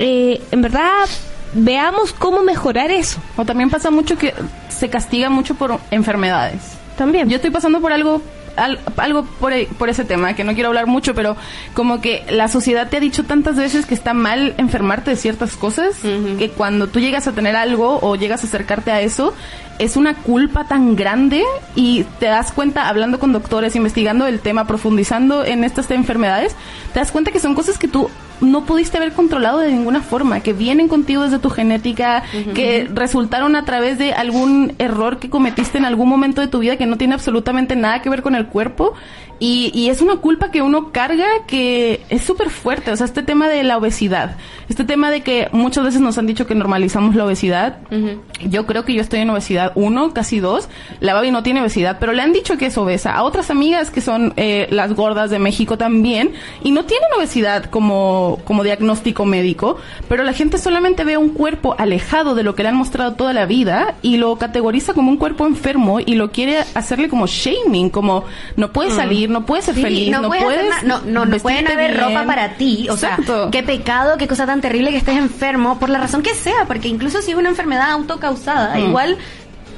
Eh, en verdad, veamos cómo mejorar eso O también pasa mucho que se castiga mucho por enfermedades. también. Yo estoy pasando por algo al- algo por, por ese tema, que no quiero hablar mucho, pero como que la sociedad te ha dicho tantas veces que está mal enfermarte de ciertas cosas, que cuando tú llegas a tener algo o llegas a acercarte a eso, es una culpa tan grande y te das cuenta, hablando con doctores, investigando el tema, profundizando en estas enfermedades, te das cuenta que son cosas que tú no pudiste haber controlado de ninguna forma, que vienen contigo desde tu genética, que resultaron a través de algún error que cometiste en algún momento de tu vida que no tiene absolutamente nada que ver con el cuerpo. Y, y es una culpa que uno carga que es súper fuerte. O sea, este tema de la obesidad, este tema de que muchas veces nos han dicho que normalizamos la obesidad. Yo creo que yo estoy en obesidad 1, casi 2. La Babi no tiene obesidad, pero le han dicho que es obesa. A otras amigas que son eh, las gordas de México también, y no tienen obesidad como, como diagnóstico médico, pero la gente solamente ve un cuerpo alejado de lo que le han mostrado toda la vida y lo categoriza como un cuerpo enfermo y lo quiere hacerle como shaming, como no puedes salir, no puedes ser Sí, feliz, no, puedes hacer puedes. no, no, no pueden haber bien. ropa para ti. O Exacto. sea, qué pecado, qué cosa tan terrible que estés enfermo, por la razón que sea, porque incluso si es una enfermedad autocausada, Mm. igual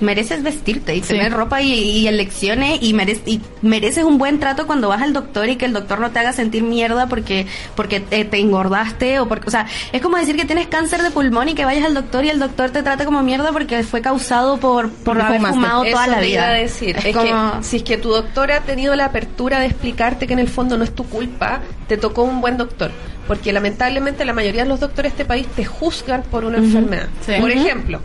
mereces vestirte y Sí. tener ropa y, y elecciones y, y mereces un buen trato cuando vas al doctor y que el doctor no te haga sentir mierda porque porque te, te engordaste o porque o sea es como decir que tienes cáncer de pulmón y que vayas al doctor y el doctor te trate como mierda porque fue causado por por haber fumaste. fumado toda Eso la iba vida a decir. Es, como- que si es que tu doctor ha tenido la apertura de explicarte que en el fondo no es tu culpa, te tocó un buen doctor. Porque lamentablemente la mayoría de los doctores de este país te juzgan por una enfermedad. Sí. Por ejemplo.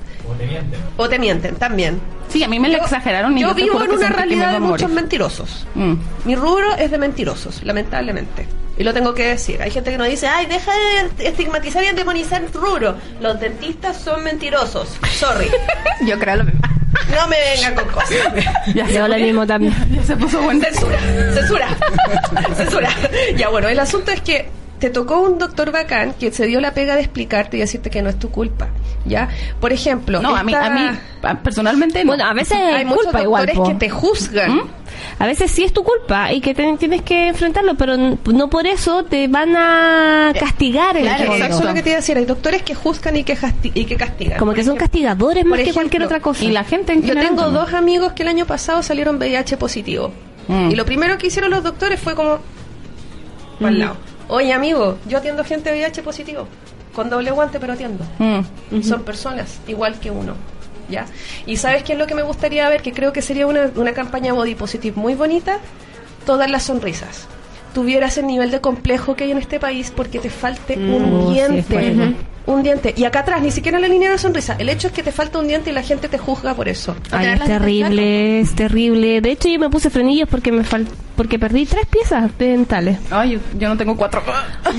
O te mienten. también. Sí, a mí me lo exageraron y yo, yo te vivo en una realidad de muchos mentirosos. Mm. Mi rubro es de mentirosos, lamentablemente. Y lo tengo que decir. Hay gente que nos dice, ay, deja de estigmatizar y demonizar tu rubro. Los dentistas son mentirosos. Sorry. yo creo lo mismo No me vengan con cosas. Ya se lo mismo también. Ya se puso bueno. Censura, censura, censura. Ya bueno, el asunto es que te tocó un doctor bacán que se dio la pega de explicarte y decirte que no es tu culpa. ¿Ya? Por ejemplo, No, a mí, a mí personalmente no. Bueno, a veces hay es muchos culpa igual. doctores que te juzgan. ¿Mm? A veces sí es tu culpa y que te- tienes que enfrentarlo, pero n- no por eso te van a castigar en claro, el fondo. Exacto lo que te iba a decir. Hay doctores que juzgan y que, jasti- y que castigan. Como que son castigadores más que cualquier otra cosa. Y la gente en Yo general tengo dos amigos que el año pasado salieron VIH positivo. Mm. Y lo primero que hicieron los doctores fue como... Al lado. Oye, amigo, yo atiendo gente VIH positivo. Con doble guante, pero atiendo. Mm. Son personas igual que uno. ¿Ya? Y ¿sabes qué es lo que me gustaría ver? Que creo que sería una, una campaña body positive muy bonita. Todas las sonrisas. Tuvieras el nivel de complejo que hay en este país porque te falte un Oh, sí, diente. Un diente. Y acá atrás, ni siquiera en la línea de la sonrisa. El hecho es que te falta un diente y la gente te juzga por eso. Ay, es terrible, es terrible. De hecho, yo me puse frenillos porque me fal porque perdí tres piezas dentales. Ay, yo, yo no tengo cuatro.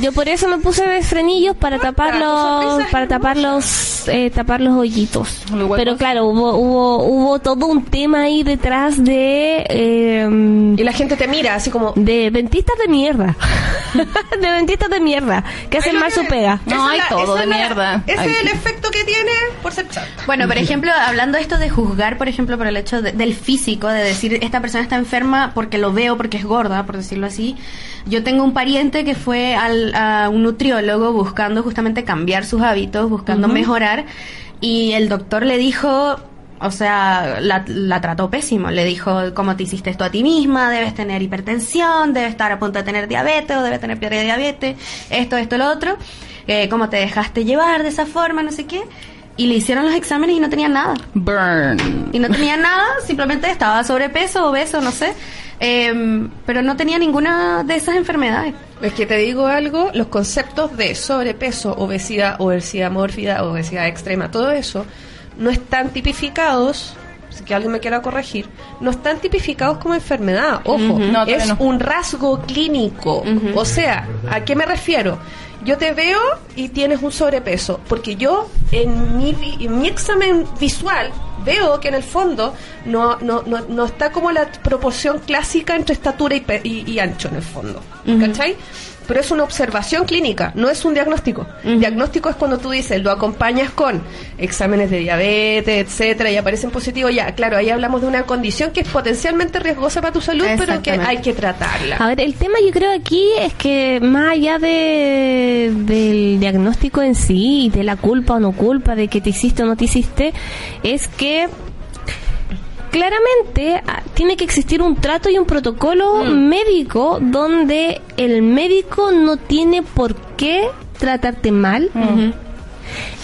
Yo por eso me puse de frenillos para tapar los, para tapar los, eh, tapar los hoyitos. Pero claro, hubo, hubo, hubo todo un tema ahí detrás de, eh, Y la gente te mira así como... de dentistas de mierda. de dentistas de mierda. Que hacen mal su pega. No, hay todo de la- mierda. Ese Ay. es el efecto que tiene por ser chato. Bueno, por ejemplo, hablando de esto de juzgar, por ejemplo, por el hecho de- del físico, de decir esta persona está enferma porque lo veo, porque es gorda, por decirlo así. Yo tengo un pariente que fue al, a un nutriólogo buscando justamente cambiar sus hábitos, buscando mejorar, y el doctor le dijo, o sea, la, la trató pésimo. Le dijo, ¿cómo te hiciste esto a ti misma? Debes tener hipertensión, debes estar a punto de tener diabetes o debes tener piedra de diabetes, esto, esto, lo otro. Eh, ¿Cómo te dejaste llevar de esa forma? No sé qué. Y le hicieron los exámenes y no tenía nada. Burn. Y no tenía nada, simplemente estaba sobrepeso, obeso, no sé. Em, pero no tenía ninguna de esas enfermedades. Es que te digo algo, los conceptos de sobrepeso, obesidad, obesidad mórbida, obesidad extrema, todo eso, no están tipificados, si que alguien me quiera corregir, no están tipificados como enfermedad. Ojo, No, es no. un rasgo clínico. O sea, ¿a qué me refiero? Yo te veo y tienes un sobrepeso, porque yo en mi, en mi examen visual veo que en el fondo no, no, no, no está como la proporción clásica entre estatura y, pe- y- y ancho en el fondo. ¿Cachai? Pero es una observación clínica, no es un diagnóstico. Diagnóstico es cuando tú dices, lo acompañas con exámenes de diabetes, etcétera, y aparecen positivos. Ya, claro, ahí hablamos de una condición que es potencialmente riesgosa para tu salud, pero que hay que tratarla. A ver, el tema yo creo aquí es que más allá de, del diagnóstico en sí, de la culpa o no culpa, de que te hiciste o no te hiciste, es que claramente ah, tiene que existir un trato y un protocolo médico donde el médico no tiene por qué tratarte mal.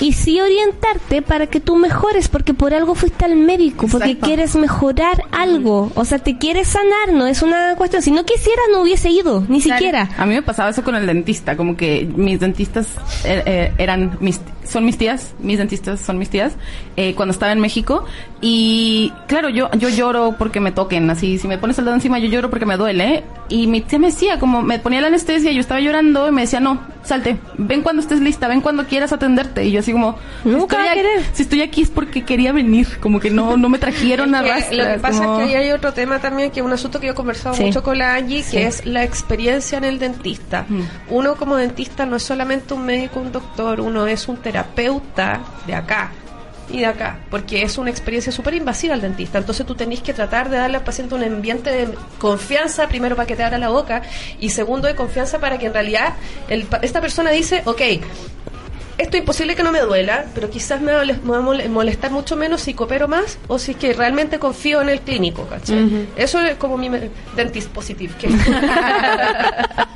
Y sí orientarte para que tú mejores, porque por algo fuiste al médico, porque Exacto. quieres mejorar algo, o sea, te quieres sanar, no es una cuestión, si no quisieras no hubiese ido, ni siquiera. A mí me pasaba eso con el dentista, como que mis dentistas eh, eh, eran mis, son mis tías, mis dentistas son mis tías, eh, cuando estaba en México. Y claro, yo, yo lloro porque me toquen, así, si me pones el dedo encima yo lloro porque me duele. Y mi tía me decía, como me ponía la anestesia, yo estaba llorando y me decía, no, salte, ven cuando estés lista, ven cuando quieras atenderte. Y yo así como, Nunca estoy a. Si estoy aquí es porque quería venir, como que no, no me trajeron a rastras, lo que pasa como- es que ahí hay otro tema también, que es un asunto que yo he conversado Sí. mucho con la Angie, Sí. que es la experiencia en el dentista. Mm. Uno como dentista no es solamente un médico, un doctor, uno es un terapeuta de acá y de acá, porque es una experiencia súper invasiva al dentista. Entonces tú tenés que tratar de darle al paciente un ambiente de confianza, primero para que te abra la boca, y segundo de confianza para que en realidad el esta persona dice, ok, esto es imposible que no me duela, pero quizás me va a molestar mucho menos si coopero más o si es que realmente confío en el clínico, ¿cachai? Eso es como mi dentist positive. Que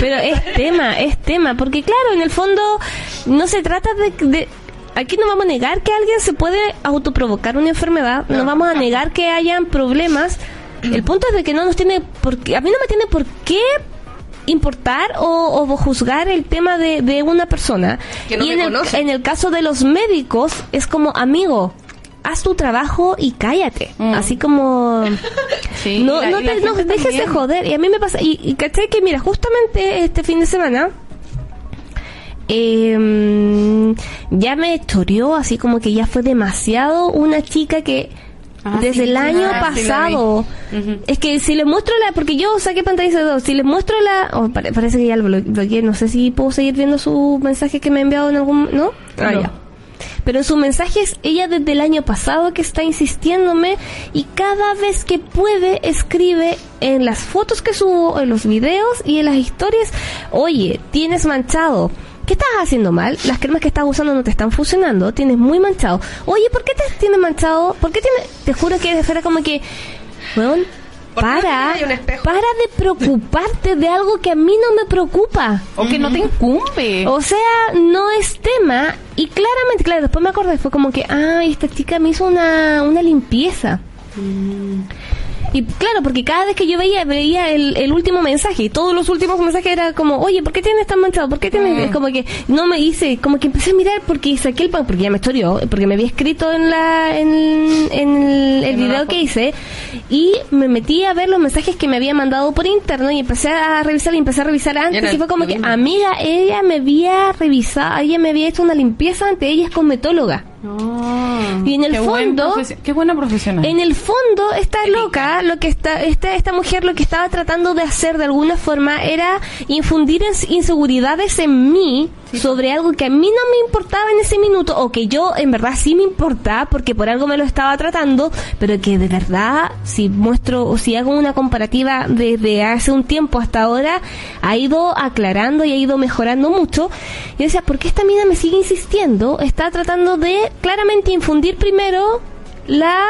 Pero es tema, es tema, porque claro, en el fondo no se trata de... de- Aquí no vamos a negar que alguien se puede autoprovocar una enfermedad, no vamos a negar que hayan problemas. El punto es de que no nos tiene por qué, a mí no me tiene por qué importar o, o juzgar el tema de, de una persona. Que no y me en el, en el caso de los médicos es como amigo, haz tu trabajo y cállate. Mm. Así como Sí, no, la- no, te, no dejes de joder. Y a mí me pasa. Y, y caché que, mira, justamente este fin de semana. Eh, ya me choreó, así como que ya fue demasiado una chica que Ah, desde sí, el año ah, sí, pasado. Es que si les muestro la, porque yo saqué pantalla de dos, si les muestro la, oh, pare- parece que ya lo bloqueé, no sé si puedo seguir viendo su mensaje que me ha enviado en algún, ¿no? Ah, No. ya. Pero en su mensaje es ella desde el año pasado que está insistiéndome y cada vez que puede escribe en las fotos que subo, en los videos y en las historias, oye, tienes manchado. ¿Qué estás haciendo mal? Las cremas que estás usando no te están funcionando, tienes muy manchado. Oye, ¿por qué te tienes manchado? ¿Por qué tiene Te juro que fuera como que, weón, ¿Por qué no para, para de preocuparte de algo que a mí no me preocupa. O que no te incumbe. O sea, no es tema. Y claramente, claro, después me acordé, fue como que, ay, esta chica me hizo una, una limpieza. Y claro, porque cada vez que yo veía, veía el, el último mensaje, y todos los últimos mensajes era como, oye, ¿por qué tienes tan manchado? ¿Por qué tienes...? Es como que no me hice, como que empecé a mirar porque saqué el pan, porque ya me historió, porque me había escrito en la en, en el, el video que hice, y me metí a ver los mensajes que me había mandado por interno y empecé a revisar y empecé a revisar antes, y fue como que, amiga, ella me había revisado, ella me había hecho una limpieza antes, ella es cosmetóloga. Y en el Qué buen fondo... profesio- qué buena profesional. En el fondo, esta loca, lo que está, esta, esta mujer lo que estaba tratando de hacer de alguna forma era infundir ins- inseguridades en mí sobre algo que a mí no me importaba en ese minuto, o que yo en verdad sí me importa, porque por algo me lo estaba tratando, pero que de verdad, si muestro, o si hago una comparativa desde hace un tiempo hasta ahora, ha ido aclarando y ha ido mejorando mucho. Y decía, ¿por qué esta mina me sigue insistiendo? Está tratando de claramente infundir primero la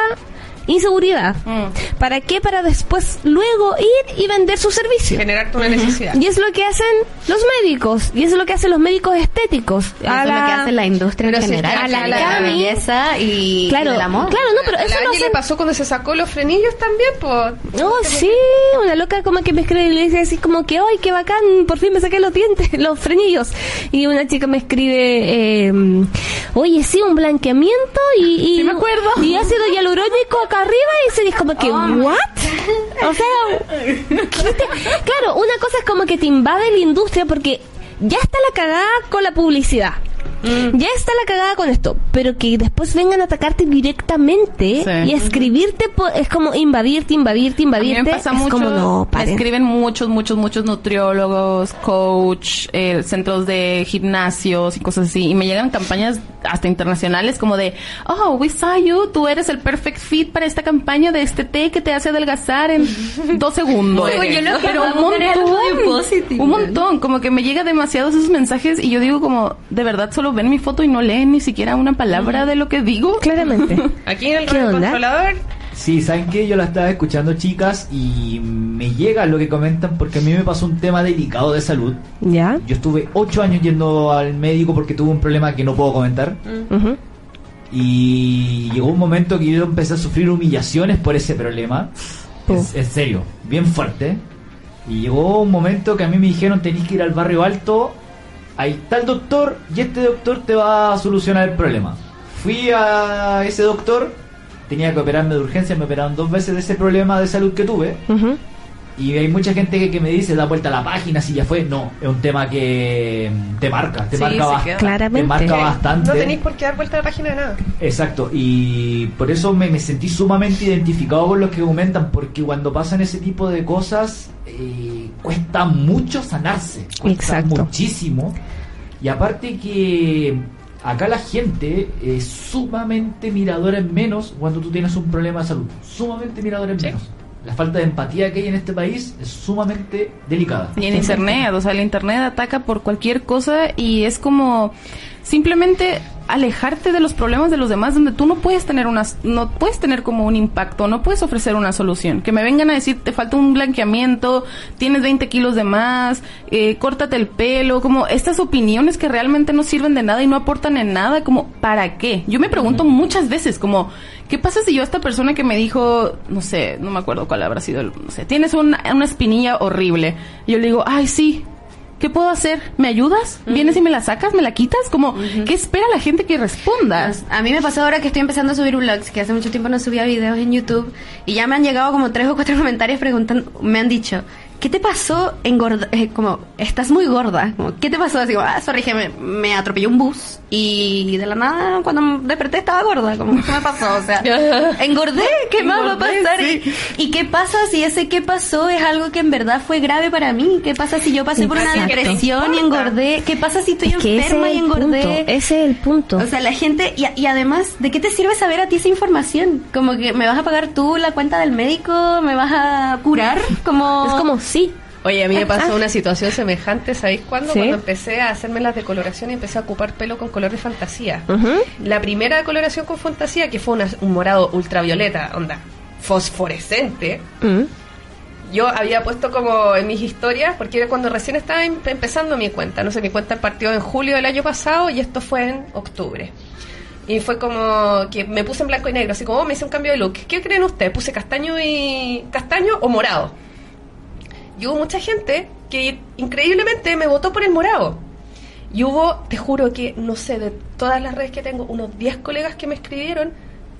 inseguridad. Mm. ¿Para qué? Para después luego ir y vender su servicio. Generarte una necesidad. Y es lo que hacen los médicos, y es lo que hacen los médicos estéticos. Eso es lo que hace la industria en Pero si general. a la la belleza y, Claro, y del amor. claro, no, pero A eso la lo Angie le hacen pasó cuando se sacó los frenillos también, pues. Oh, sí, una loca como que me escribe y le dice así como que, ¡ay, qué bacán! Por fin me saqué los dientes, los frenillos. Y una chica me escribe, eh, oye, sí, un blanqueamiento y... y Sí me acuerdo. Y ácido hialurónico arriba y se dice como que, ¿what? O sea, ¿qué te- claro, una cosa es como que te invade la industria porque ya está la cagada con la publicidad. Mm. Ya está la cagada con esto, pero que después vengan a atacarte directamente Sí. y escribirte es como invadirte, invadirte, A mí invadirte. me pasa es mucho, como no, me escriben muchos, muchos, muchos nutriólogos, coach, eh, centros de gimnasios y cosas así. Y me llegan campañas hasta internacionales como de, oh, we saw you, tú eres el perfect fit para esta campaña de este té que te hace adelgazar en dos segundos. Oye, yo Pero un montón, positivo. un montón, como que me llega demasiados esos mensajes y yo digo como, de verdad solo ven mi foto y no leen ni siquiera una palabra de lo que digo. Claramente. Aquí en el ¿Qué radio onda? controlador. Sí, ¿saben qué? Yo la estaba escuchando, chicas, y me llega lo que comentan porque a mí me pasó un tema delicado de salud. ¿Ya? Yo estuve ocho años yendo al médico porque tuve un problema que no puedo comentar. Ujú. Y llegó un momento que yo empecé a sufrir humillaciones por ese problema. Es- En, serio, bien fuerte. Y llegó un momento que a mí me dijeron tenéis que ir al barrio alto, ahí está el doctor y este doctor te va a solucionar el problema. Fui a ese doctor, tenía que operarme de urgencia, me operaron dos veces de ese problema de salud que tuve. Y hay mucha gente que, que me dice, da vuelta a la página, si ya fue. No, es un tema que mm, te marca, te Sí, marca, se bast- queda. te Claramente. marca bastante. No tenéis por qué dar vuelta a la página de nada. Exacto, y por eso me, me sentí sumamente identificado con los que comentan, porque cuando pasan ese tipo de cosas, eh, cuesta mucho sanarse, cuesta Exacto. muchísimo. Y aparte que acá la gente es sumamente miradora en menos cuando tú tienes un problema de salud, sumamente miradora en menos. La falta de empatía que hay en este país es sumamente delicada. Y en internet, o sea, el internet ataca por cualquier cosa y es como simplemente alejarte de los problemas de los demás donde tú no puedes tener unas no puedes tener como un impacto, no puedes ofrecer una solución. Que me vengan a decir te falta un blanqueamiento, tienes 20 kilos de más, eh, córtate el pelo, como estas opiniones que realmente no sirven de nada y no aportan en nada, como ¿para qué? Yo me pregunto muchas veces como ¿qué pasa si yo a esta persona que me dijo, no sé, no me acuerdo cuál habrá sido, no sé, tienes una, una espinilla horrible? Y yo le digo, ay, sí, ¿qué puedo hacer? ¿Me ayudas? ¿Vienes y me la sacas? ¿Me la quitas? Como, ¿qué espera la gente que responda? A mí me pasó ahora que estoy empezando a subir vlogs, que hace mucho tiempo no subía videos en YouTube, y ya me han llegado como tres o cuatro comentarios preguntando, me han dicho, ¿qué te pasó engorda? eh, como, estás muy gorda. Como, ¿Qué te pasó? Así como, ah, sorry, me, me atropelló un bus, y de la nada, cuando me desperté estaba gorda. Como, ¿qué me pasó? O sea, engordé, ¿qué más va a pasar? sí. ¿Y qué pasa si ese qué pasó es algo que en verdad fue grave para mí? ¿Qué pasa si yo pasé por una depresión y engordé? ¿Qué pasa si estoy Es que ese enferma es y engordé? punto. Ese es el punto. O sea, la gente, y, y además, ¿de qué te sirve saber a ti esa información? Como que me vas a pagar tú la cuenta del médico, me vas a curar, como... es como, sí. Oye, a mí me pasó Ah. una situación semejante, ¿sabéis cuándo? ¿Sí? Cuando empecé a hacerme las decoloraciones y empecé a ocupar pelo con color de fantasía. La primera decoloración con fantasía, que fue una- un morado ultravioleta, onda, fosforescente, Mm. yo había puesto como en mis historias, porque era cuando recién estaba em- empezando mi cuenta. No sé, mi cuenta partió en julio del año pasado y esto fue en octubre. Y fue como que me puse en blanco y negro, así como, oh, me hice un cambio de look. ¿Qué creen ustedes? ¿Puse castaño y castaño o morado? Y hubo mucha gente que increíblemente me votó por el morado. Y hubo, te juro que, no sé, de todas las redes que tengo, unos 10 colegas que me escribieron,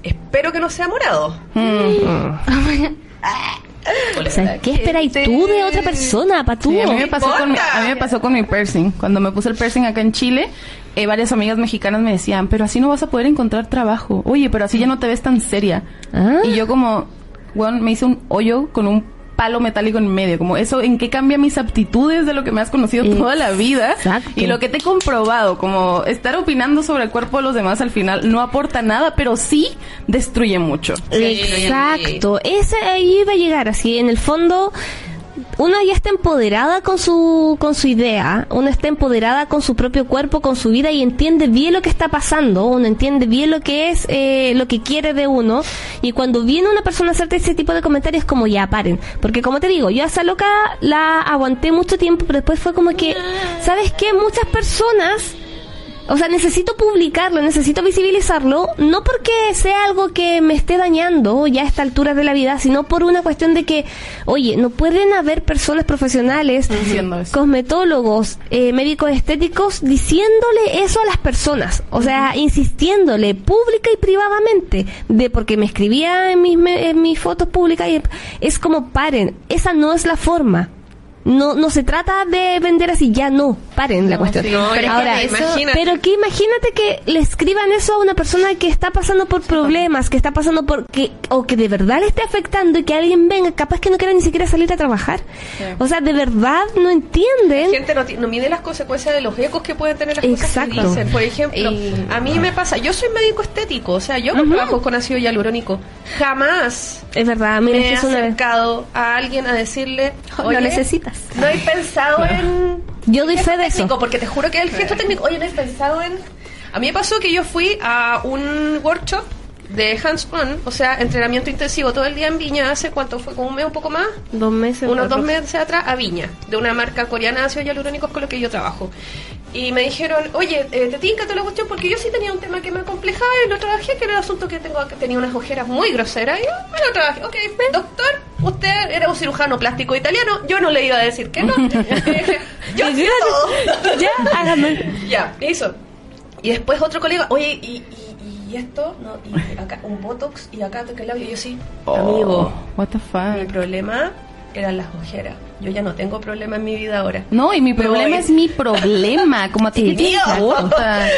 espero que no sea morado. O sea, ¿qué esperáis tú de otra persona, pa' tú? Sí, a, mí me pasó con mi, a mí me pasó con mi piercing. Cuando me puse el piercing acá en Chile, eh, varias amigas mexicanas me decían, pero así no vas a poder encontrar trabajo. Oye, pero así ya no te ves tan seria. Ah. Y yo como, bueno, me hice un hoyo con un palo metálico en medio. Como eso, ¿en qué cambia mis aptitudes de lo que me has conocido toda la vida? Y lo que te he comprobado, como estar opinando sobre el cuerpo de los demás al final no aporta nada, pero sí destruye mucho. Exacto, ese ahí va a llegar, así en el fondo uno ya está empoderada con su con su idea, uno está empoderada con su propio cuerpo, con su vida y entiende bien lo que está pasando, uno entiende bien lo que es, eh, lo que quiere de uno y cuando viene una persona a hacerte ese tipo de comentarios como ya paren, porque como te digo, yo a esa loca la aguanté mucho tiempo, pero después fue como que, ¿sabes qué? Muchas personas o sea, necesito publicarlo, necesito visibilizarlo, no porque sea algo que me esté dañando ya a esta altura de la vida, sino por una cuestión de que, oye, no pueden haber personas profesionales, cosmetólogos, eh, médicos estéticos, diciéndole eso a las personas, o sea, insistiéndole pública y privadamente, de porque me escribía en mis, en mis fotos públicas y es como paren, esa no es la forma no no se trata de vender así ya no paren la cuestión. pero Ahora, imagínate. pero que imagínate que le escriban eso a una persona que está pasando por problemas que está pasando por que o que de verdad le esté afectando y que alguien venga capaz que no quiera ni siquiera salir a trabajar. O sea de verdad no entienden. La gente no, mide las consecuencias de los ecos que pueden tener las cosas que dicen. Por ejemplo a mí me pasa yo soy médico estético o sea yo no trabajo con ácido hialurónico. Jamás es verdad me he acercado a alguien a decirle Oye, lo no he pensado en. Yo doy fe de eso. Porque te juro que el gesto técnico. Oye, no he pensado en. A mí me pasó que yo fui a un workshop de hands-on, o sea, entrenamiento intensivo todo el día en Viña, hace cuánto fue, como un mes, un poco más, dos meses, unos dos meses atrás, a Viña, de una marca coreana de ácidos hialurónicos con lo que yo trabajo. Y me dijeron, oye, eh, te tinca toda la cuestión, porque yo sí tenía un tema que me acomplejaba y lo trabajé, que era el asunto que tengo, que tenía unas ojeras muy groseras, y yo me lo trabajé. Ok, doctor, usted era un cirujano plástico italiano, yo no le iba a decir que no. yo todo. ya, hágame. Ya, eso. Y después otro colega, oye, y y esto, no, y acá un botox y acá toca el labio. Y yo sí, oh, amigo, what the fuck? mi problema eran las ojeras. Yo ya no tengo problema en mi vida ahora. No, y mi problema es mi problema, como te digo.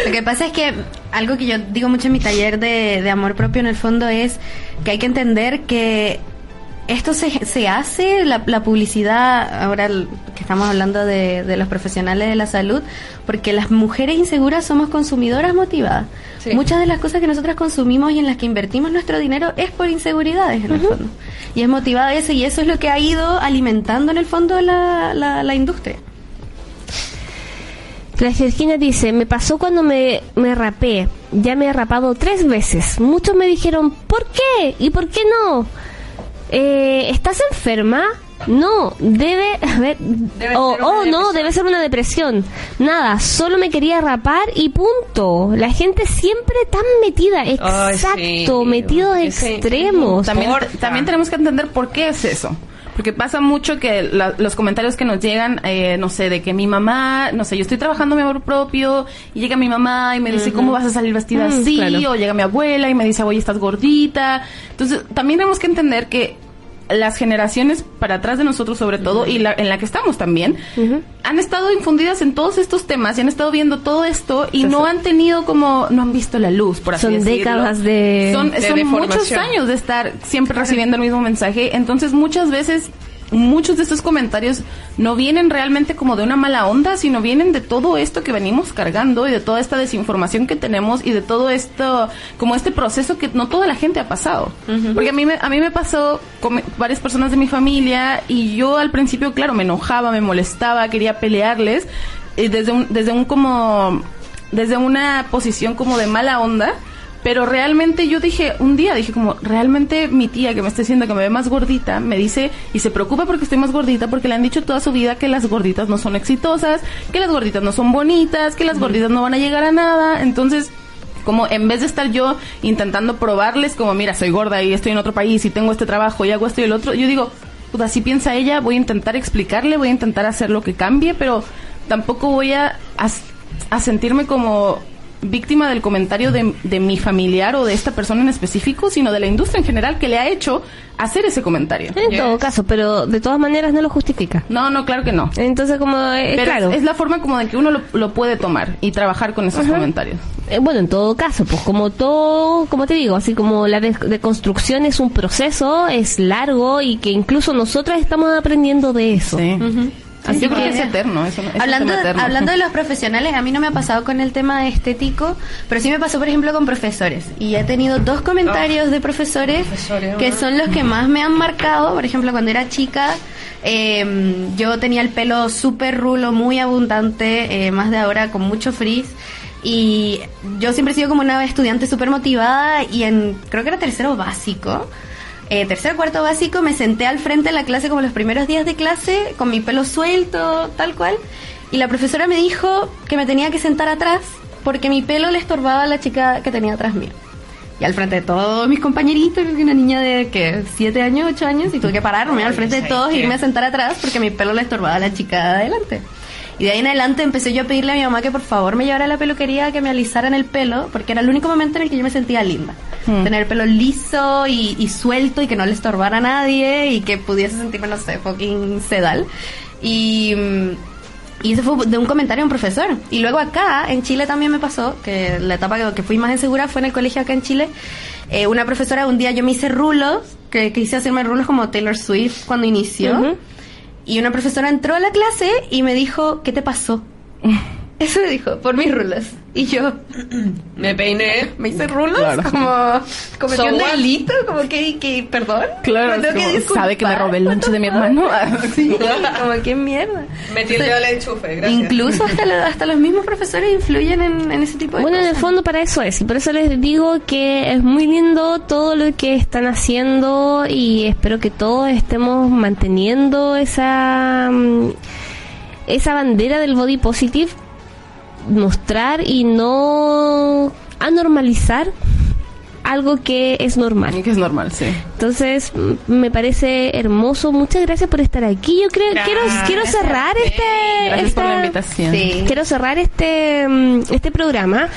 Lo que pasa es que algo que yo digo mucho en mi taller de, de amor propio en el fondo es que hay que entender que esto se, se hace, la, la, publicidad, ahora que estamos hablando de, de, los profesionales de la salud, porque las mujeres inseguras somos consumidoras motivadas. Muchas de las cosas que nosotras consumimos y en las que invertimos nuestro dinero es por inseguridades en el fondo. Y es motivada eso, y eso es lo que ha ido alimentando en el fondo la, la, la industria. La Georgina dice, me pasó cuando me, me rapé, ya me he rapado tres veces. Muchos me dijeron, ¿por qué? ¿Y por qué no? Eh, ¿estás enferma? No, debe, a ver, oh, oh no, debe ser una depresión. Nada, solo me quería rapar y punto. La gente siempre tan metida, exacto, metidos extremos. También, también tenemos que entender por qué es eso. Porque pasa mucho que los comentarios que nos llegan, eh, no sé, de que mi mamá, no sé, yo estoy trabajando mi amor propio y llega mi mamá y me dice, ¿cómo vas a salir vestida mm, así? O llega mi abuela y me dice, oye, estás gordita. Entonces, también tenemos que entender que las generaciones para atrás de nosotros sobre todo y la, en la que estamos también han estado infundidas en todos estos temas y han estado viendo todo esto y no han tenido como no han visto la luz por así son décadas de son, son muchos años de estar siempre recibiendo el mismo mensaje. Entonces muchas veces muchos de estos comentarios no vienen realmente como de una mala onda, sino vienen de todo esto que venimos cargando y de toda esta desinformación que tenemos y de todo esto, como este proceso que no toda la gente ha pasado. Porque a mí, me, a mí me pasó con varias personas de mi familia y yo al principio, claro, me enojaba, me molestaba, quería pelearles y desde un, desde un como, desde una posición como de mala onda pero realmente yo dije, un día dije como, realmente mi tía que me está diciendo que me ve más gordita, me dice y se preocupa porque estoy más gordita porque le han dicho toda su vida que las gorditas no son exitosas, que las gorditas no son bonitas, que las gorditas no van a llegar a nada. Entonces, como en vez de estar yo intentando probarles como, mira, soy gorda y estoy en otro país y tengo este trabajo y hago esto y el otro, yo digo, pues así piensa ella, voy a intentar explicarle, voy a intentar hacer lo que cambie, pero tampoco voy a, a sentirme como víctima del comentario de, de, mi familiar o de esta persona en específico, sino de la industria en general que le ha hecho hacer ese comentario. En todo caso, pero de todas maneras no lo justifica. No, no, claro que no. Entonces, como, eh, claro. Es, la forma como de que uno lo, puede tomar y trabajar con esos comentarios. Eh, bueno, en todo caso, pues como todo, como te digo, así como la deconstrucción es un proceso, es largo y que incluso nosotras estamos aprendiendo de eso. Sí. Así creo que es eterno. Hablando, eterno. hablando de los profesionales, a mí no me ha pasado con el tema estético, pero sí me pasó, por ejemplo, con profesores. Y he tenido dos comentarios de profesores Profesores, que ah. son los que más me han marcado. Por ejemplo, cuando era chica, eh, yo tenía el pelo súper rulo, muy abundante, eh, más de ahora con mucho frizz. Y yo siempre he sido como una estudiante súper motivada y en, creo que era tercero básico, eh, tercero cuarto básico, me senté al frente de la clase como los primeros días de clase, con mi pelo suelto, tal cual. Y la profesora me dijo que me tenía que sentar atrás porque mi pelo le estorbaba a la chica que tenía atrás mío. Y al frente de todos mis compañeritos, creo que una niña de que siete años, ocho años, y tuve que pararme al frente de todos e irme a sentar atrás porque mi pelo le estorbaba a la chica de adelante. Y de ahí en adelante empecé yo a pedirle a mi mamá que por favor me llevara a la peluquería, que me alisaran el pelo, porque era el único momento en el que yo me sentía linda. Tener el pelo liso y, y suelto y que no le estorbara a nadie y que pudiese sentirme, no sé, fucking sedal. Y, mm, y eso fue de un comentario de un profesor. Y luego acá, en Chile también me pasó, que la etapa que, que fui más insegura fue en el colegio acá en Chile. Eh, una profesora, un día yo me hice rulos, que quise hacerme rulos como Taylor Swift cuando inició. Y una profesora entró a la clase y me dijo, ¿qué te pasó? Eso dijo, por mis rulos. Y yo, Me peiné. ¿me hice rulos? Claro. Como, cometí So un delito, como que, que perdón. Claro, tengo disculpar. sabe que me robé el lonche de mi hermano. Sí, como que mierda. Metí el dedo al enchufe, gracias. Incluso hasta, lo- hasta los mismos profesores influyen en, en ese tipo de Bueno, en el cosas. fondo para eso es, y por eso les digo que es muy lindo todo lo que están haciendo y espero que todos estemos manteniendo esa mm, esa bandera del body positive, mostrar y no anormalizar algo que es normal. que es normal, sí. Entonces, me parece hermoso. Muchas gracias por estar aquí. Yo creo quiero quiero cerrar este Gracias por la esta- invitación. Sí. quiero cerrar este este programa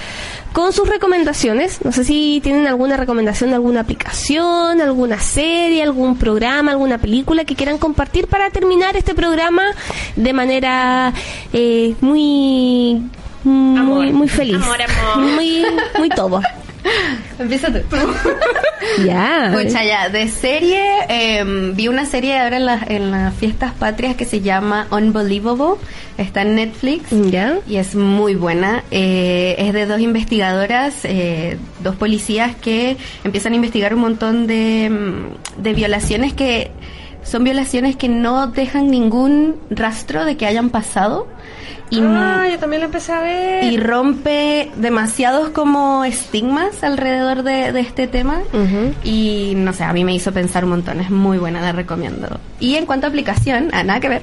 con sus recomendaciones. No sé si tienen alguna recomendación de alguna aplicación, alguna serie, algún programa, alguna película que quieran compartir para terminar este programa de manera eh, muy muy muy feliz, Amor, amor. muy muy todo. Empieza tú. Ya. Pucha, ya, de serie, em, vi una serie ahora en, las- en las fiestas patrias que se llama Unbelievable, está en Netflix. Ya. Y es muy buena. Eh, es de dos investigadoras, eh, dos policías que empiezan a investigar un montón de, mm, de violaciones que son violaciones que no dejan ningún rastro de que hayan pasado. Y, Ah, yo también lo empecé a ver. y rompe demasiados como estigmas alrededor de, de este tema. Y no sé, a mí me hizo pensar un montón, es muy buena, la recomiendo. Y en cuanto a aplicación, ah, nada que ver.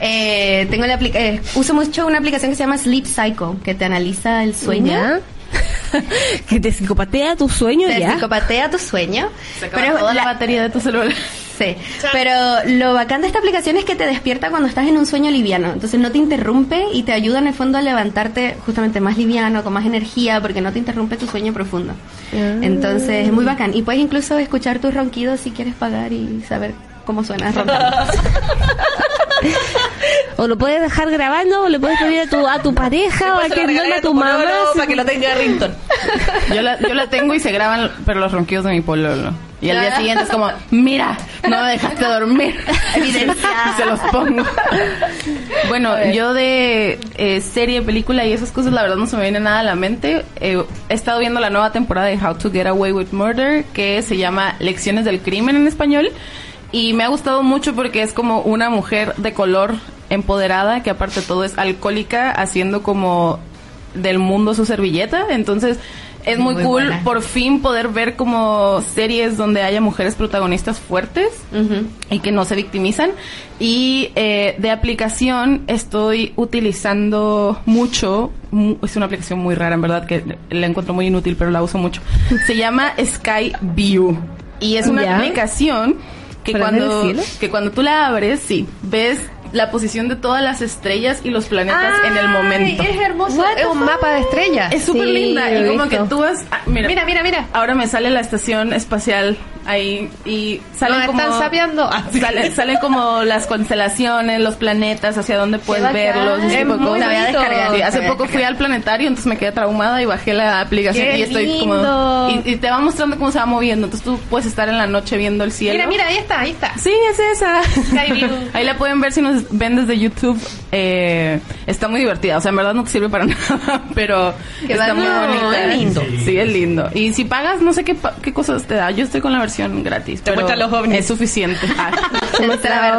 Eh, tengo la aplica- eh, uso mucho una aplicación que se llama Sleep Cycle, que te analiza el sueño. ¿Ya? que te psicopatea tu sueño Te ya. psicopatea tu sueño. Pero toda la la- batería de tu celular. Sí, pero lo bacán de esta aplicación es que te despierta cuando estás en un sueño liviano. Entonces no te interrumpe y te ayuda en el fondo a levantarte justamente más liviano, con más energía, porque no te interrumpe tu sueño profundo. Entonces es muy bacán. Y puedes incluso escuchar tus ronquidos si quieres pagar y saber cómo suena. O lo puedes dejar grabando, o le puedes pedir a tu, a tu pareja, o a que a tu mamá. pololo Para que lo tenga Rington. Yo la, yo la tengo y se graban, pero los ronquidos de mi pololo. Y al día siguiente es como, mira, no me dejaste dormir. Evidencia. Y se los pongo. Bueno, yo de eh, serie, película y esas cosas, la verdad no se me viene nada a la mente. Eh, he estado viendo la nueva temporada de How to Get Away with Murder, que se llama Lecciones del Crimen en español. Y me ha gustado mucho porque es como una mujer de color empoderada, que aparte de todo es alcohólica, haciendo como del mundo su servilleta. Entonces es muy, Muy cool buena. por fin poder ver como series donde haya mujeres protagonistas fuertes y que no se victimizan. Y eh, de aplicación estoy utilizando mucho, mu- es una aplicación muy rara en verdad que la encuentro muy inútil pero la uso mucho. Se llama Sky View y es una Ya. aplicación que ¿Para ver el cuando, que cuando tú la abres, sí, ves la posición de todas las estrellas y los planetas en el momento. Es hermoso. What Es un mapa de estrellas. Es súper Sí, linda y como visto. que tú vas... ah, mira, Mira, mira, mira. Ahora me sale la estación espacial ahí y salen Nos como están sapeando. Ah, sí. salen, salen como las constelaciones, los planetas, hacia dónde puedes verlos, Es. La voy a descargar. Sí, hace poco fui al planetario, entonces me quedé traumada y bajé la aplicación ¡Qué y estoy como lindo! y, y te va mostrando cómo se va moviendo, entonces tú puedes estar en la noche viendo el cielo. Mira, mira, ahí está, ahí está. Sí, es esa. Sky View. Ahí la pueden ver si nos veces ven desde YouTube eh, está muy divertida. O sea, en verdad no te sirve para nada, pero Qué está muy bonita. Es lindo. Sí, es lindo. Y si pagas, no sé qué, qué cosas te da. Yo estoy con la versión gratis. Te pero los ovnis. Es suficiente. Ah. La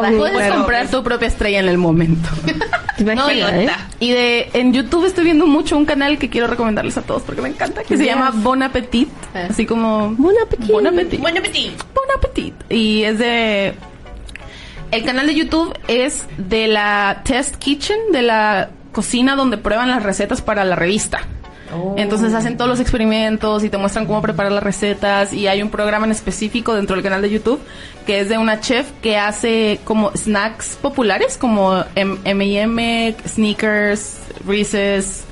verdad. Puedes Bueno. comprar tu propia estrella en el momento. ¿Te imaginas, eh? Y de en YouTube estoy viendo mucho un canal que quiero recomendarles a todos porque me encanta, que se Yes. llama Bon Appetit, Eh. así como Bon appetit. Bon Appetit. Bon Appetit. Y es de el canal de YouTube es de la Test Kitchen, de la cocina donde prueban las recetas para la revista. Entonces hacen todos los experimentos y te muestran cómo preparar las recetas y hay un programa en específico dentro del canal de YouTube que es de una chef que hace como snacks populares como M&M, Sneakers, Reese's,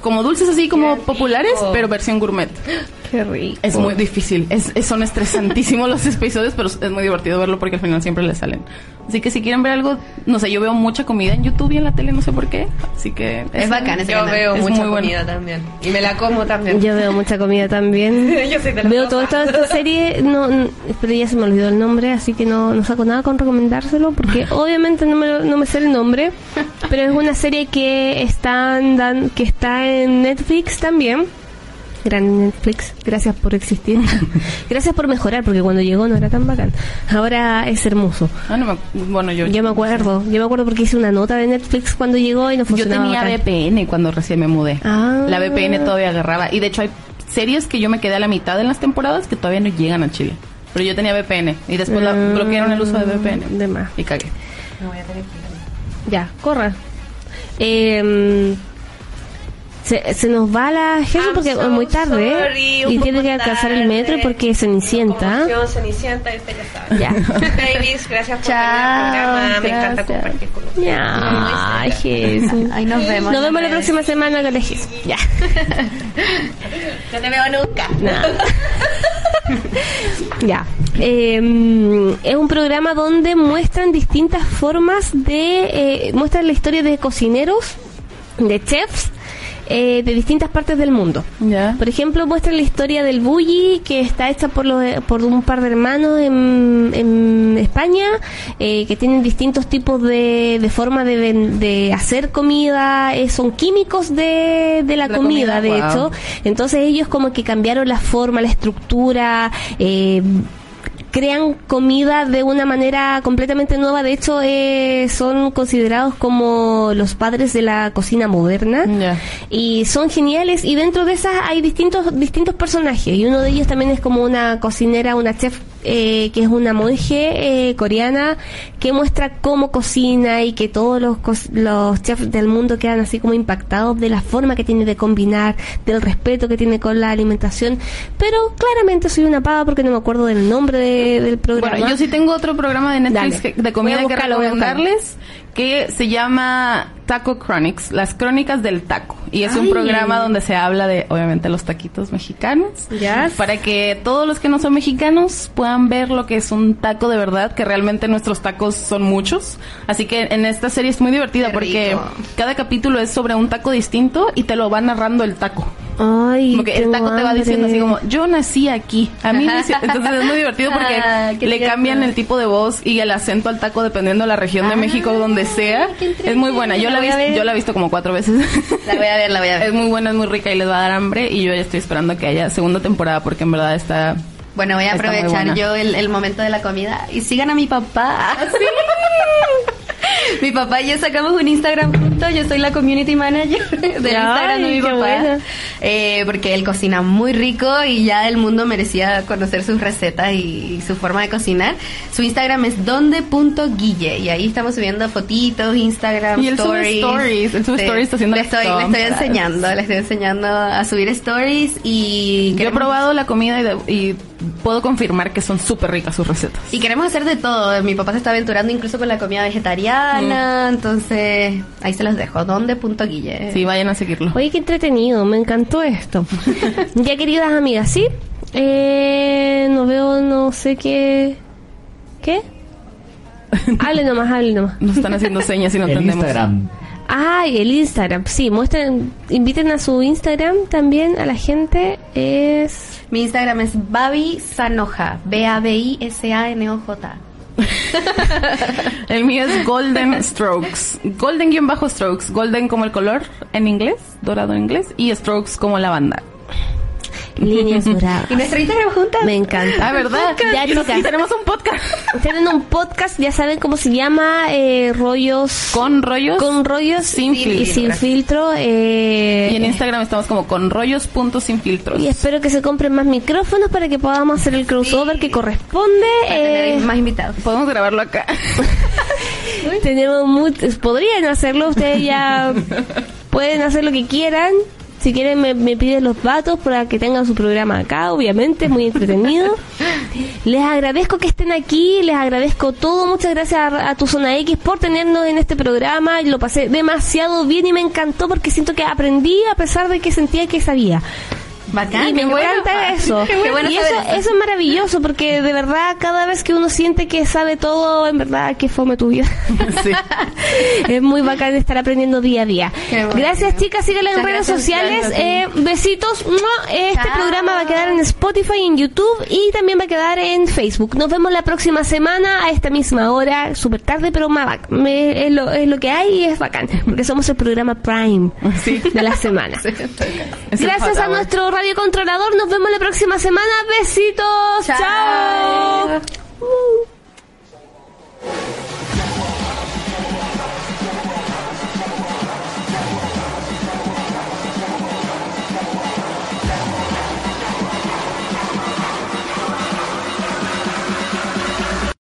como dulces así como populares, pero versión gourmet. Qué rico. Es muy difícil, es, es- son estresantísimos los episodios, pero es muy divertido verlo porque al final siempre le salen. Así que si quieren ver algo, no sé, yo veo mucha comida en YouTube y en la tele, no sé por qué. Así que Es bacán ese Yo canal. veo Es mucha muy bueno. comida también. Y me la como también. Yo veo mucha comida también. Yo soy de Veo toda esta, esta serie, no, pero ya se me olvidó el nombre, así que no, no saco nada con recomendárselo, porque obviamente no me, lo- no me sé el nombre, pero es una serie que, están dan, que está en Netflix también. Gran Netflix, gracias por existir. gracias por mejorar, porque cuando llegó no era tan bacán. Ahora es hermoso. Ah, no me- bueno, yo, Yo me acuerdo, yo me acuerdo porque hice una nota de Netflix cuando llegó y no yo funcionaba. tenía bacán. VPN cuando recién me mudé. Ah. La VPN todavía agarraba. Y de hecho hay series que yo me quedé a la mitad en las temporadas que todavía no llegan a Chile. Pero yo tenía VPN y después la Ah, bloquearon el uso de VPN. De más. Y cagué. Ya, corra. Eh, se, se nos va la gente porque so es muy tarde ¿eh? sorry, y tiene que alcanzar el metro porque Cenicienta. Cenicienta, este ya. Ya. Babies, gracias por Chao, venir al programa. Me encanta gracias. compartir con ustedes. Ya, ay, Jesús. Ahí nos vemos. Nos vemos la próxima semana con la Jesús. Ya. No te veo nunca. Nada. ya. Eh, es un programa donde muestran distintas formas de. eh, muestran la historia de cocineros, de chefs, eh, de distintas partes del mundo. Por ejemplo, muestra la historia del bully que está hecha por, los, por un par de hermanos en, en España eh, que tienen distintos tipos de, de forma de, de hacer comida, eh, son químicos de, de la, La comida, comida, de wow. hecho. Entonces ellos como que cambiaron la forma, la estructura, eh, crean comida de una manera completamente nueva. De hecho, eh, son considerados como los padres de la cocina moderna. Y son geniales. Y dentro de esas hay distintos distintos personajes. Y uno de ellos también es como una cocinera una chef eh, que es una monje eh, coreana que muestra cómo cocina y que todos los los chefs del mundo quedan así como impactados de la forma que tiene de combinar del respeto que tiene con la alimentación. Pero claramente soy una pava porque no me acuerdo del nombre de- del programa. Bueno, yo sí tengo otro programa de Netflix Dale. que- de comida que recomendarles que se llama Taco Chronics, las crónicas del taco. Y es un programa donde se habla de, obviamente, los taquitos mexicanos. Yes. Para que todos los que no son mexicanos puedan ver lo que es un taco de verdad, que realmente nuestros tacos son muchos. Así que en esta serie es muy divertida Qué porque rico. cada capítulo es sobre un taco distinto y te lo va narrando el taco. Ay, Como que el taco te va diciendo así como, yo nací aquí. A mí me hice-". Entonces es muy divertido porque Ah, qué le cambian el tipo de voz y el acento al taco dependiendo de la región de México donde sea. Es muy buena. Yo la, ver. yo la he visto como cuatro veces. La voy a ver, la voy a ver. es muy buena, es muy rica y les va a dar hambre y yo ya estoy esperando que haya segunda temporada porque en verdad está... Bueno, voy a aprovechar yo el, el momento de la comida y sigan a mi papá. mi papá y yo sacamos un Instagram juntos. Yo soy la community manager del Instagram de mi papá. Eh, porque él cocina muy rico y ya el mundo merecía conocer sus recetas y, su forma de cocinar. Su Instagram es donde.guille y ahí estamos subiendo fotitos, Instagram, Y él sube stories. él sube stories haciendo le estoy, le estoy enseñando, le estoy enseñando a subir stories y Yo he probado la comida y, de- y puedo confirmar que son súper ricas sus recetas. Y queremos hacer de todo. Mi papá se está aventurando incluso con la comida vegetariana. Entonces, ahí se los dejo. ¿Dónde? Punto Guille. Sí, vayan a seguirlo. Oye, qué entretenido, me encantó esto. ya, queridas amigas, ¿sí? Eh, no veo, no sé qué... ¿Qué? hable nomás, hable nomás. Nos están haciendo señas y no entendemos. Instagram. Ay, el Instagram, sí, muestren, inviten a su Instagram también a la gente, es... Mi Instagram es Babi Sanoja. B-A-B-I-S-A-N-O-J. El mío es Golden Strokes. Golden-strokes. Golden como el color en inglés, dorado en inglés, y Strokes como la banda. Líneas doradas. ¿Y nuestra Instagram juntas? Me encanta. Ah, ¿verdad? Ya, Y y tenemos un podcast. Tienen un podcast, ya saben cómo se llama, eh, rollos... Con rollos. con rollos Sin y filtro. sin filtro. eh, Y en Instagram estamos como con rollos.sinfiltros. y espero que se compren más micrófonos para que podamos hacer el crossover que corresponde. Para eh, tener más invitados. Podemos grabarlo acá. tenemos muchos, podrían hacerlo, ustedes ya pueden hacer lo que quieran. Si quieren me, me piden los datos para que tengan su programa acá, obviamente, muy entretenido. Les agradezco que estén aquí, les agradezco todo, muchas gracias a, a tu zona X por tenernos en este programa, lo pasé demasiado bien y me encantó porque siento que aprendí a pesar de que sentía que sabía. Bacán. y me bueno. encanta eso. Qué bueno y eso, es maravilloso porque de verdad cada vez que uno siente que sabe todo, en verdad que fome tu vida. Sí. es muy bacán estar aprendiendo día a día. Bueno. Gracias chicas, síganla en redes sociales. Eh, besitos. Este Chao. programa va a quedar en Spotify, en YouTube y también va a quedar en Facebook. Nos vemos la próxima semana a esta misma hora, súper tarde, pero más es, lo, es lo que hay y es bacán, porque somos el programa Prime Sí. de la semana. Gracias a hour. Radio Controlador. Nos vemos la próxima semana. Besitos. Chao.